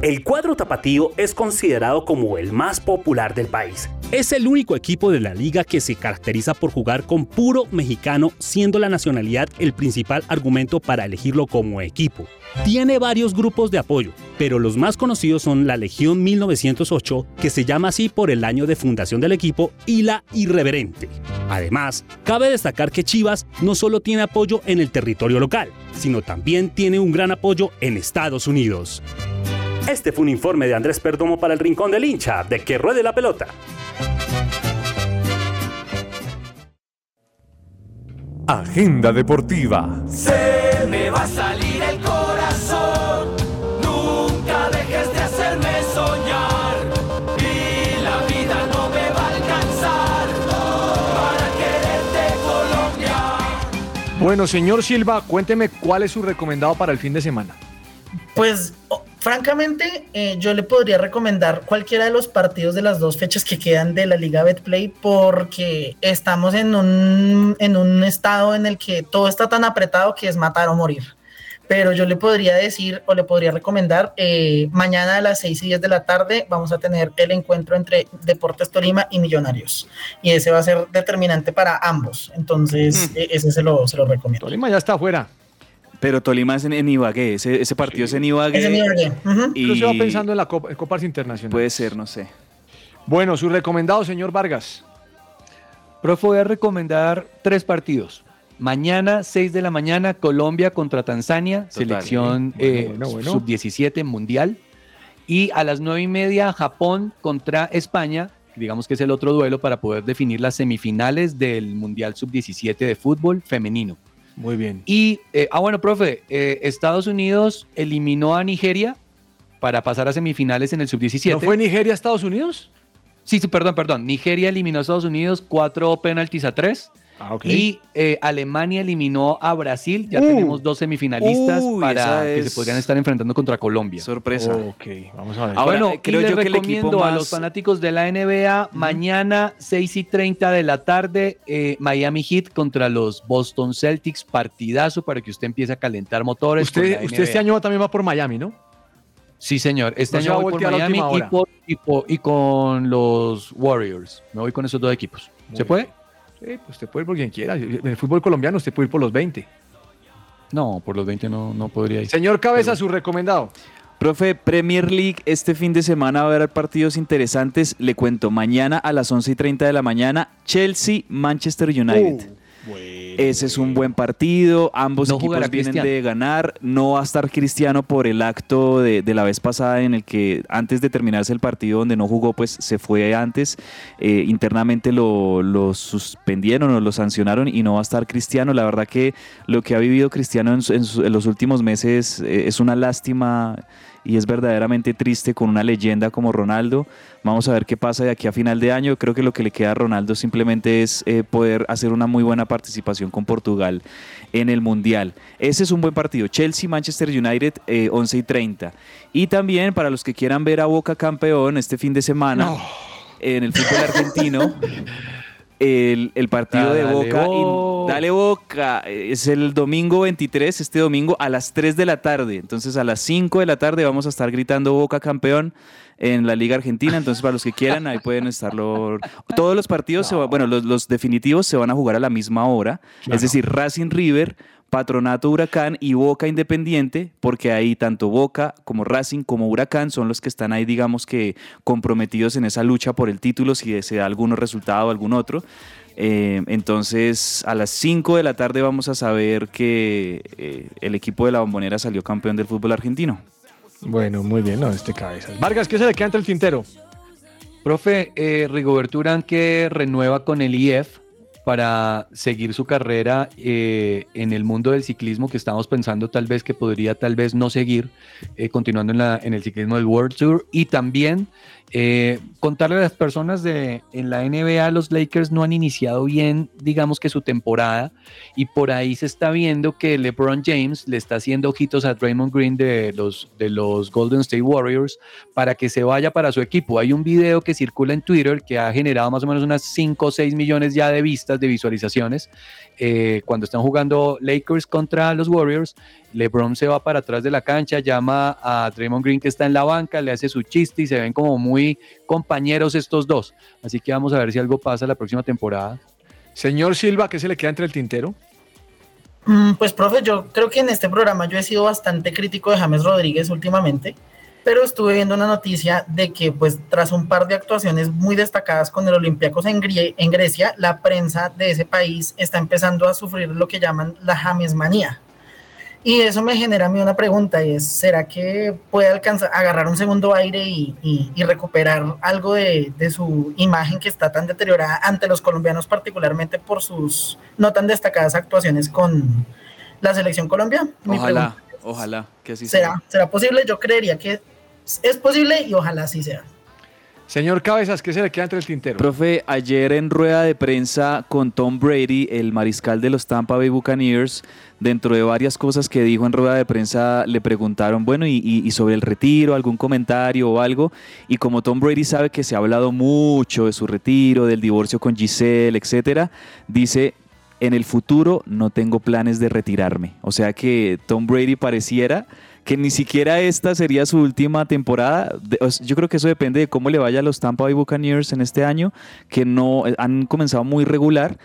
El cuadro tapatío es considerado como el más popular del país. Es el único equipo de la liga que se caracteriza por jugar con puro mexicano, siendo la nacionalidad el principal argumento para elegirlo como equipo. Tiene varios grupos de apoyo, pero los más conocidos son la Legión 1908, que se llama así por el año de fundación del equipo, y la Irreverente. Además, cabe destacar que Chivas no solo tiene apoyo en el territorio local, sino también tiene un gran apoyo en Estados Unidos. Este fue un informe de Andrés Perdomo para el Rincón del Hincha, de que ruede la pelota. Agenda deportiva. Se me va a salir el corazón. Nunca dejes de hacerme soñar. Y la vida no me va a alcanzar para quererte Colombia. Bueno, señor Silva, cuénteme cuál es su recomendado para el fin de semana. Pues francamente, eh, yo le podría recomendar cualquiera de los partidos de las dos fechas que quedan de la Liga Betplay porque estamos en un, en un estado en el que todo está tan apretado que es matar o morir. Pero yo le podría decir o le podría recomendar, eh, mañana a las 6 y 10 de la tarde vamos a tener el encuentro entre Deportes Tolima y Millonarios. Y ese va a ser determinante para ambos. Entonces, eh, ese se lo, se lo recomiendo. Tolima ya está afuera. Pero Tolima es en, en Ibagué, ese, ese partido es en Ibagué. Es en Ibagué, se va pensando en la Copa, en Copas Internacionales. puede ser, no sé. Bueno, su recomendado, señor Vargas. Profe, voy a recomendar tres partidos. Mañana, 6 de la mañana, Colombia contra Tanzania, Total. selección Bueno, eh, bueno, bueno. sub-17 mundial. Y a las 9 y media, Japón contra España, digamos que es el otro duelo para poder definir las semifinales del Mundial sub-17 de fútbol femenino. Muy bien. Y, eh, ah, bueno, profe, eh, Estados Unidos eliminó a Nigeria para pasar a semifinales en el sub-17. ¿No fue Nigeria Estados Unidos? Sí, sí, perdón, perdón. Nigeria eliminó a Estados Unidos cuatro penaltis a tres. Ah, ok. Y eh, Alemania eliminó a Brasil. Ya Uh. tenemos dos semifinalistas Uy, para que es se podrían estar enfrentando contra Colombia. Sorpresa. Ok, vamos a ver. Ahora, bueno, creo y les yo que recomiendo a los fanáticos de la NBA mañana 6 y 30 de la tarde eh, Miami Heat contra los Boston Celtics, partidazo para que usted empiece a calentar motores. usted, usted este año también va por Miami, ¿no? Sí, señor. Este año voy la Miami y, hora. por- y por- y con los Warriors. Me voy con esos dos equipos. ¿Se puede? Sí, pues usted puede ir por quien quiera. En el fútbol colombiano usted puede ir por los 20. No, por los 20 no, no podría ir. Señor Cabeza, su recomendado. Profe, Premier League, este fin de semana va a haber partidos interesantes. Le cuento, mañana a las 11 y 30 de la mañana, Chelsea, Manchester United. Ese es un buen partido. Ambos No equipos vienen Cristiano. de ganar. No va a estar Cristiano por el acto de, de la vez pasada en el que antes de terminarse el partido donde no jugó, pues se fue antes. Eh, internamente lo, lo suspendieron o lo sancionaron y no va a estar Cristiano. La verdad que lo que ha vivido Cristiano en, su- en su- en los últimos meses eh, es una lástima y es verdaderamente triste con una leyenda como Ronaldo. Vamos a ver qué pasa de aquí a final de año. Creo que lo que le queda a Ronaldo simplemente es eh, poder hacer una muy buena participación con Portugal en el Mundial. Ese es un buen partido. Chelsea, Manchester United, eh, 11 y 30. Y también para los que quieran ver a Boca campeón este fin de semana en el fútbol argentino. El, el partido de Dale, Boca, y- dale Boca, es el domingo 23, este domingo a las 3 de la tarde. Entonces a las 5 de la tarde vamos a estar gritando Boca campeón en la Liga Argentina. Entonces para los que quieran, ahí pueden estarlo. Todos los partidos, se va- bueno, los, los definitivos se van a jugar a la misma hora. Es decir, Racing River, Patronato Huracán y Boca Independiente, porque ahí tanto Boca como Racing como Huracán son los que están ahí, digamos que comprometidos en esa lucha por el título, si se da algún resultado o algún otro. Eh, entonces, a las 5 de la tarde vamos a saber que eh, el equipo de la Bombonera salió campeón del fútbol argentino. Bueno, muy bien, no, este cabeza. Vargas, ¿qué se le queda entre el tintero? Profe, eh, Rigoberto Urán que renueva con el IF para seguir su carrera eh, en el mundo del ciclismo que estamos pensando tal vez que podría tal vez no seguir eh, continuando en, la, en el ciclismo del World Tour y también eh, contarle a las personas de en la NBA los Lakers no han iniciado bien digamos que su temporada y por ahí se está viendo que LeBron James le está haciendo ojitos a Draymond Green de los, de los Golden State Warriors para que se vaya para su equipo. Hay un video que circula en Twitter que ha generado más o menos unas 5 o 6 millones ya de vistas, de visualizaciones. Eh, cuando están jugando Lakers contra los Warriors, LeBron se va para atrás de la cancha, llama a Draymond Green que está en la banca, le hace su chiste y se ven como muy compañeros estos dos. Así que vamos a ver si algo pasa la próxima temporada. Señor Silva, ¿qué se le queda entre el tintero? Mm, Pues, profe, yo creo que en este programa yo he sido bastante crítico de James Rodríguez últimamente, pero estuve viendo una noticia de que pues tras un par de actuaciones muy destacadas con el Olympiacos en, Grie- en Grecia, la prensa de ese país está empezando a sufrir lo que llaman la jamesmanía. Y eso me genera a mí una pregunta y es, ¿será que puede alcanzar, agarrar un segundo aire y, y- y recuperar algo de, de su imagen que está tan deteriorada ante los colombianos, particularmente por sus no tan destacadas actuaciones con la selección Colombia? Mi Ojalá, ojalá que así ¿Será, sea. ¿Será posible? Yo creería que es posible y ojalá así sea. Señor Cabezas, ¿qué se le queda entre el tintero? Profe, ayer en rueda de prensa con Tom Brady, el mariscal de los Tampa Bay Buccaneers, dentro de varias cosas que dijo en rueda de prensa, le preguntaron, bueno, y, y- y sobre el retiro, algún comentario o algo. Y como Tom Brady sabe que se ha hablado mucho de su retiro, del divorcio con Giselle, etcétera, dice. En el futuro no tengo planes de retirarme. O sea que Tom Brady pareciera que ni siquiera esta sería su última temporada. Yo creo que eso depende de cómo le vaya a los Tampa Bay Buccaneers en este año, que no eh, han comenzado muy regular,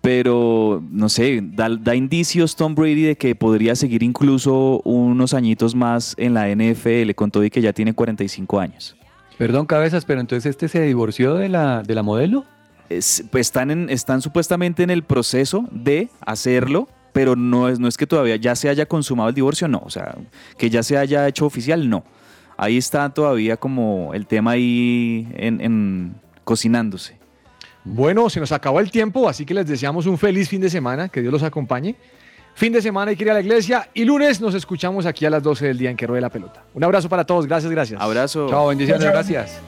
pero no sé, da, da indicios Tom Brady de que podría seguir incluso unos añitos más en la NFL, con todo y que ya tiene 45 años. Perdón, cabezas, pero entonces este se divorció de la, de la modelo. Es- pues están, en- están supuestamente en el proceso de hacerlo, pero no es, no es que todavía ya se haya consumado el divorcio, no. O sea, que ya se haya hecho oficial, no. Ahí está todavía como el tema ahí en, en- cocinándose. Bueno, se nos acabó el tiempo, así que les deseamos un feliz fin de semana, que Dios los acompañe. Fin de semana hay que ir a la iglesia y lunes nos escuchamos aquí a las 12 del día en que ruede la pelota. Un abrazo para todos, gracias, gracias. Abrazo. Chao, bendiciones, gracias.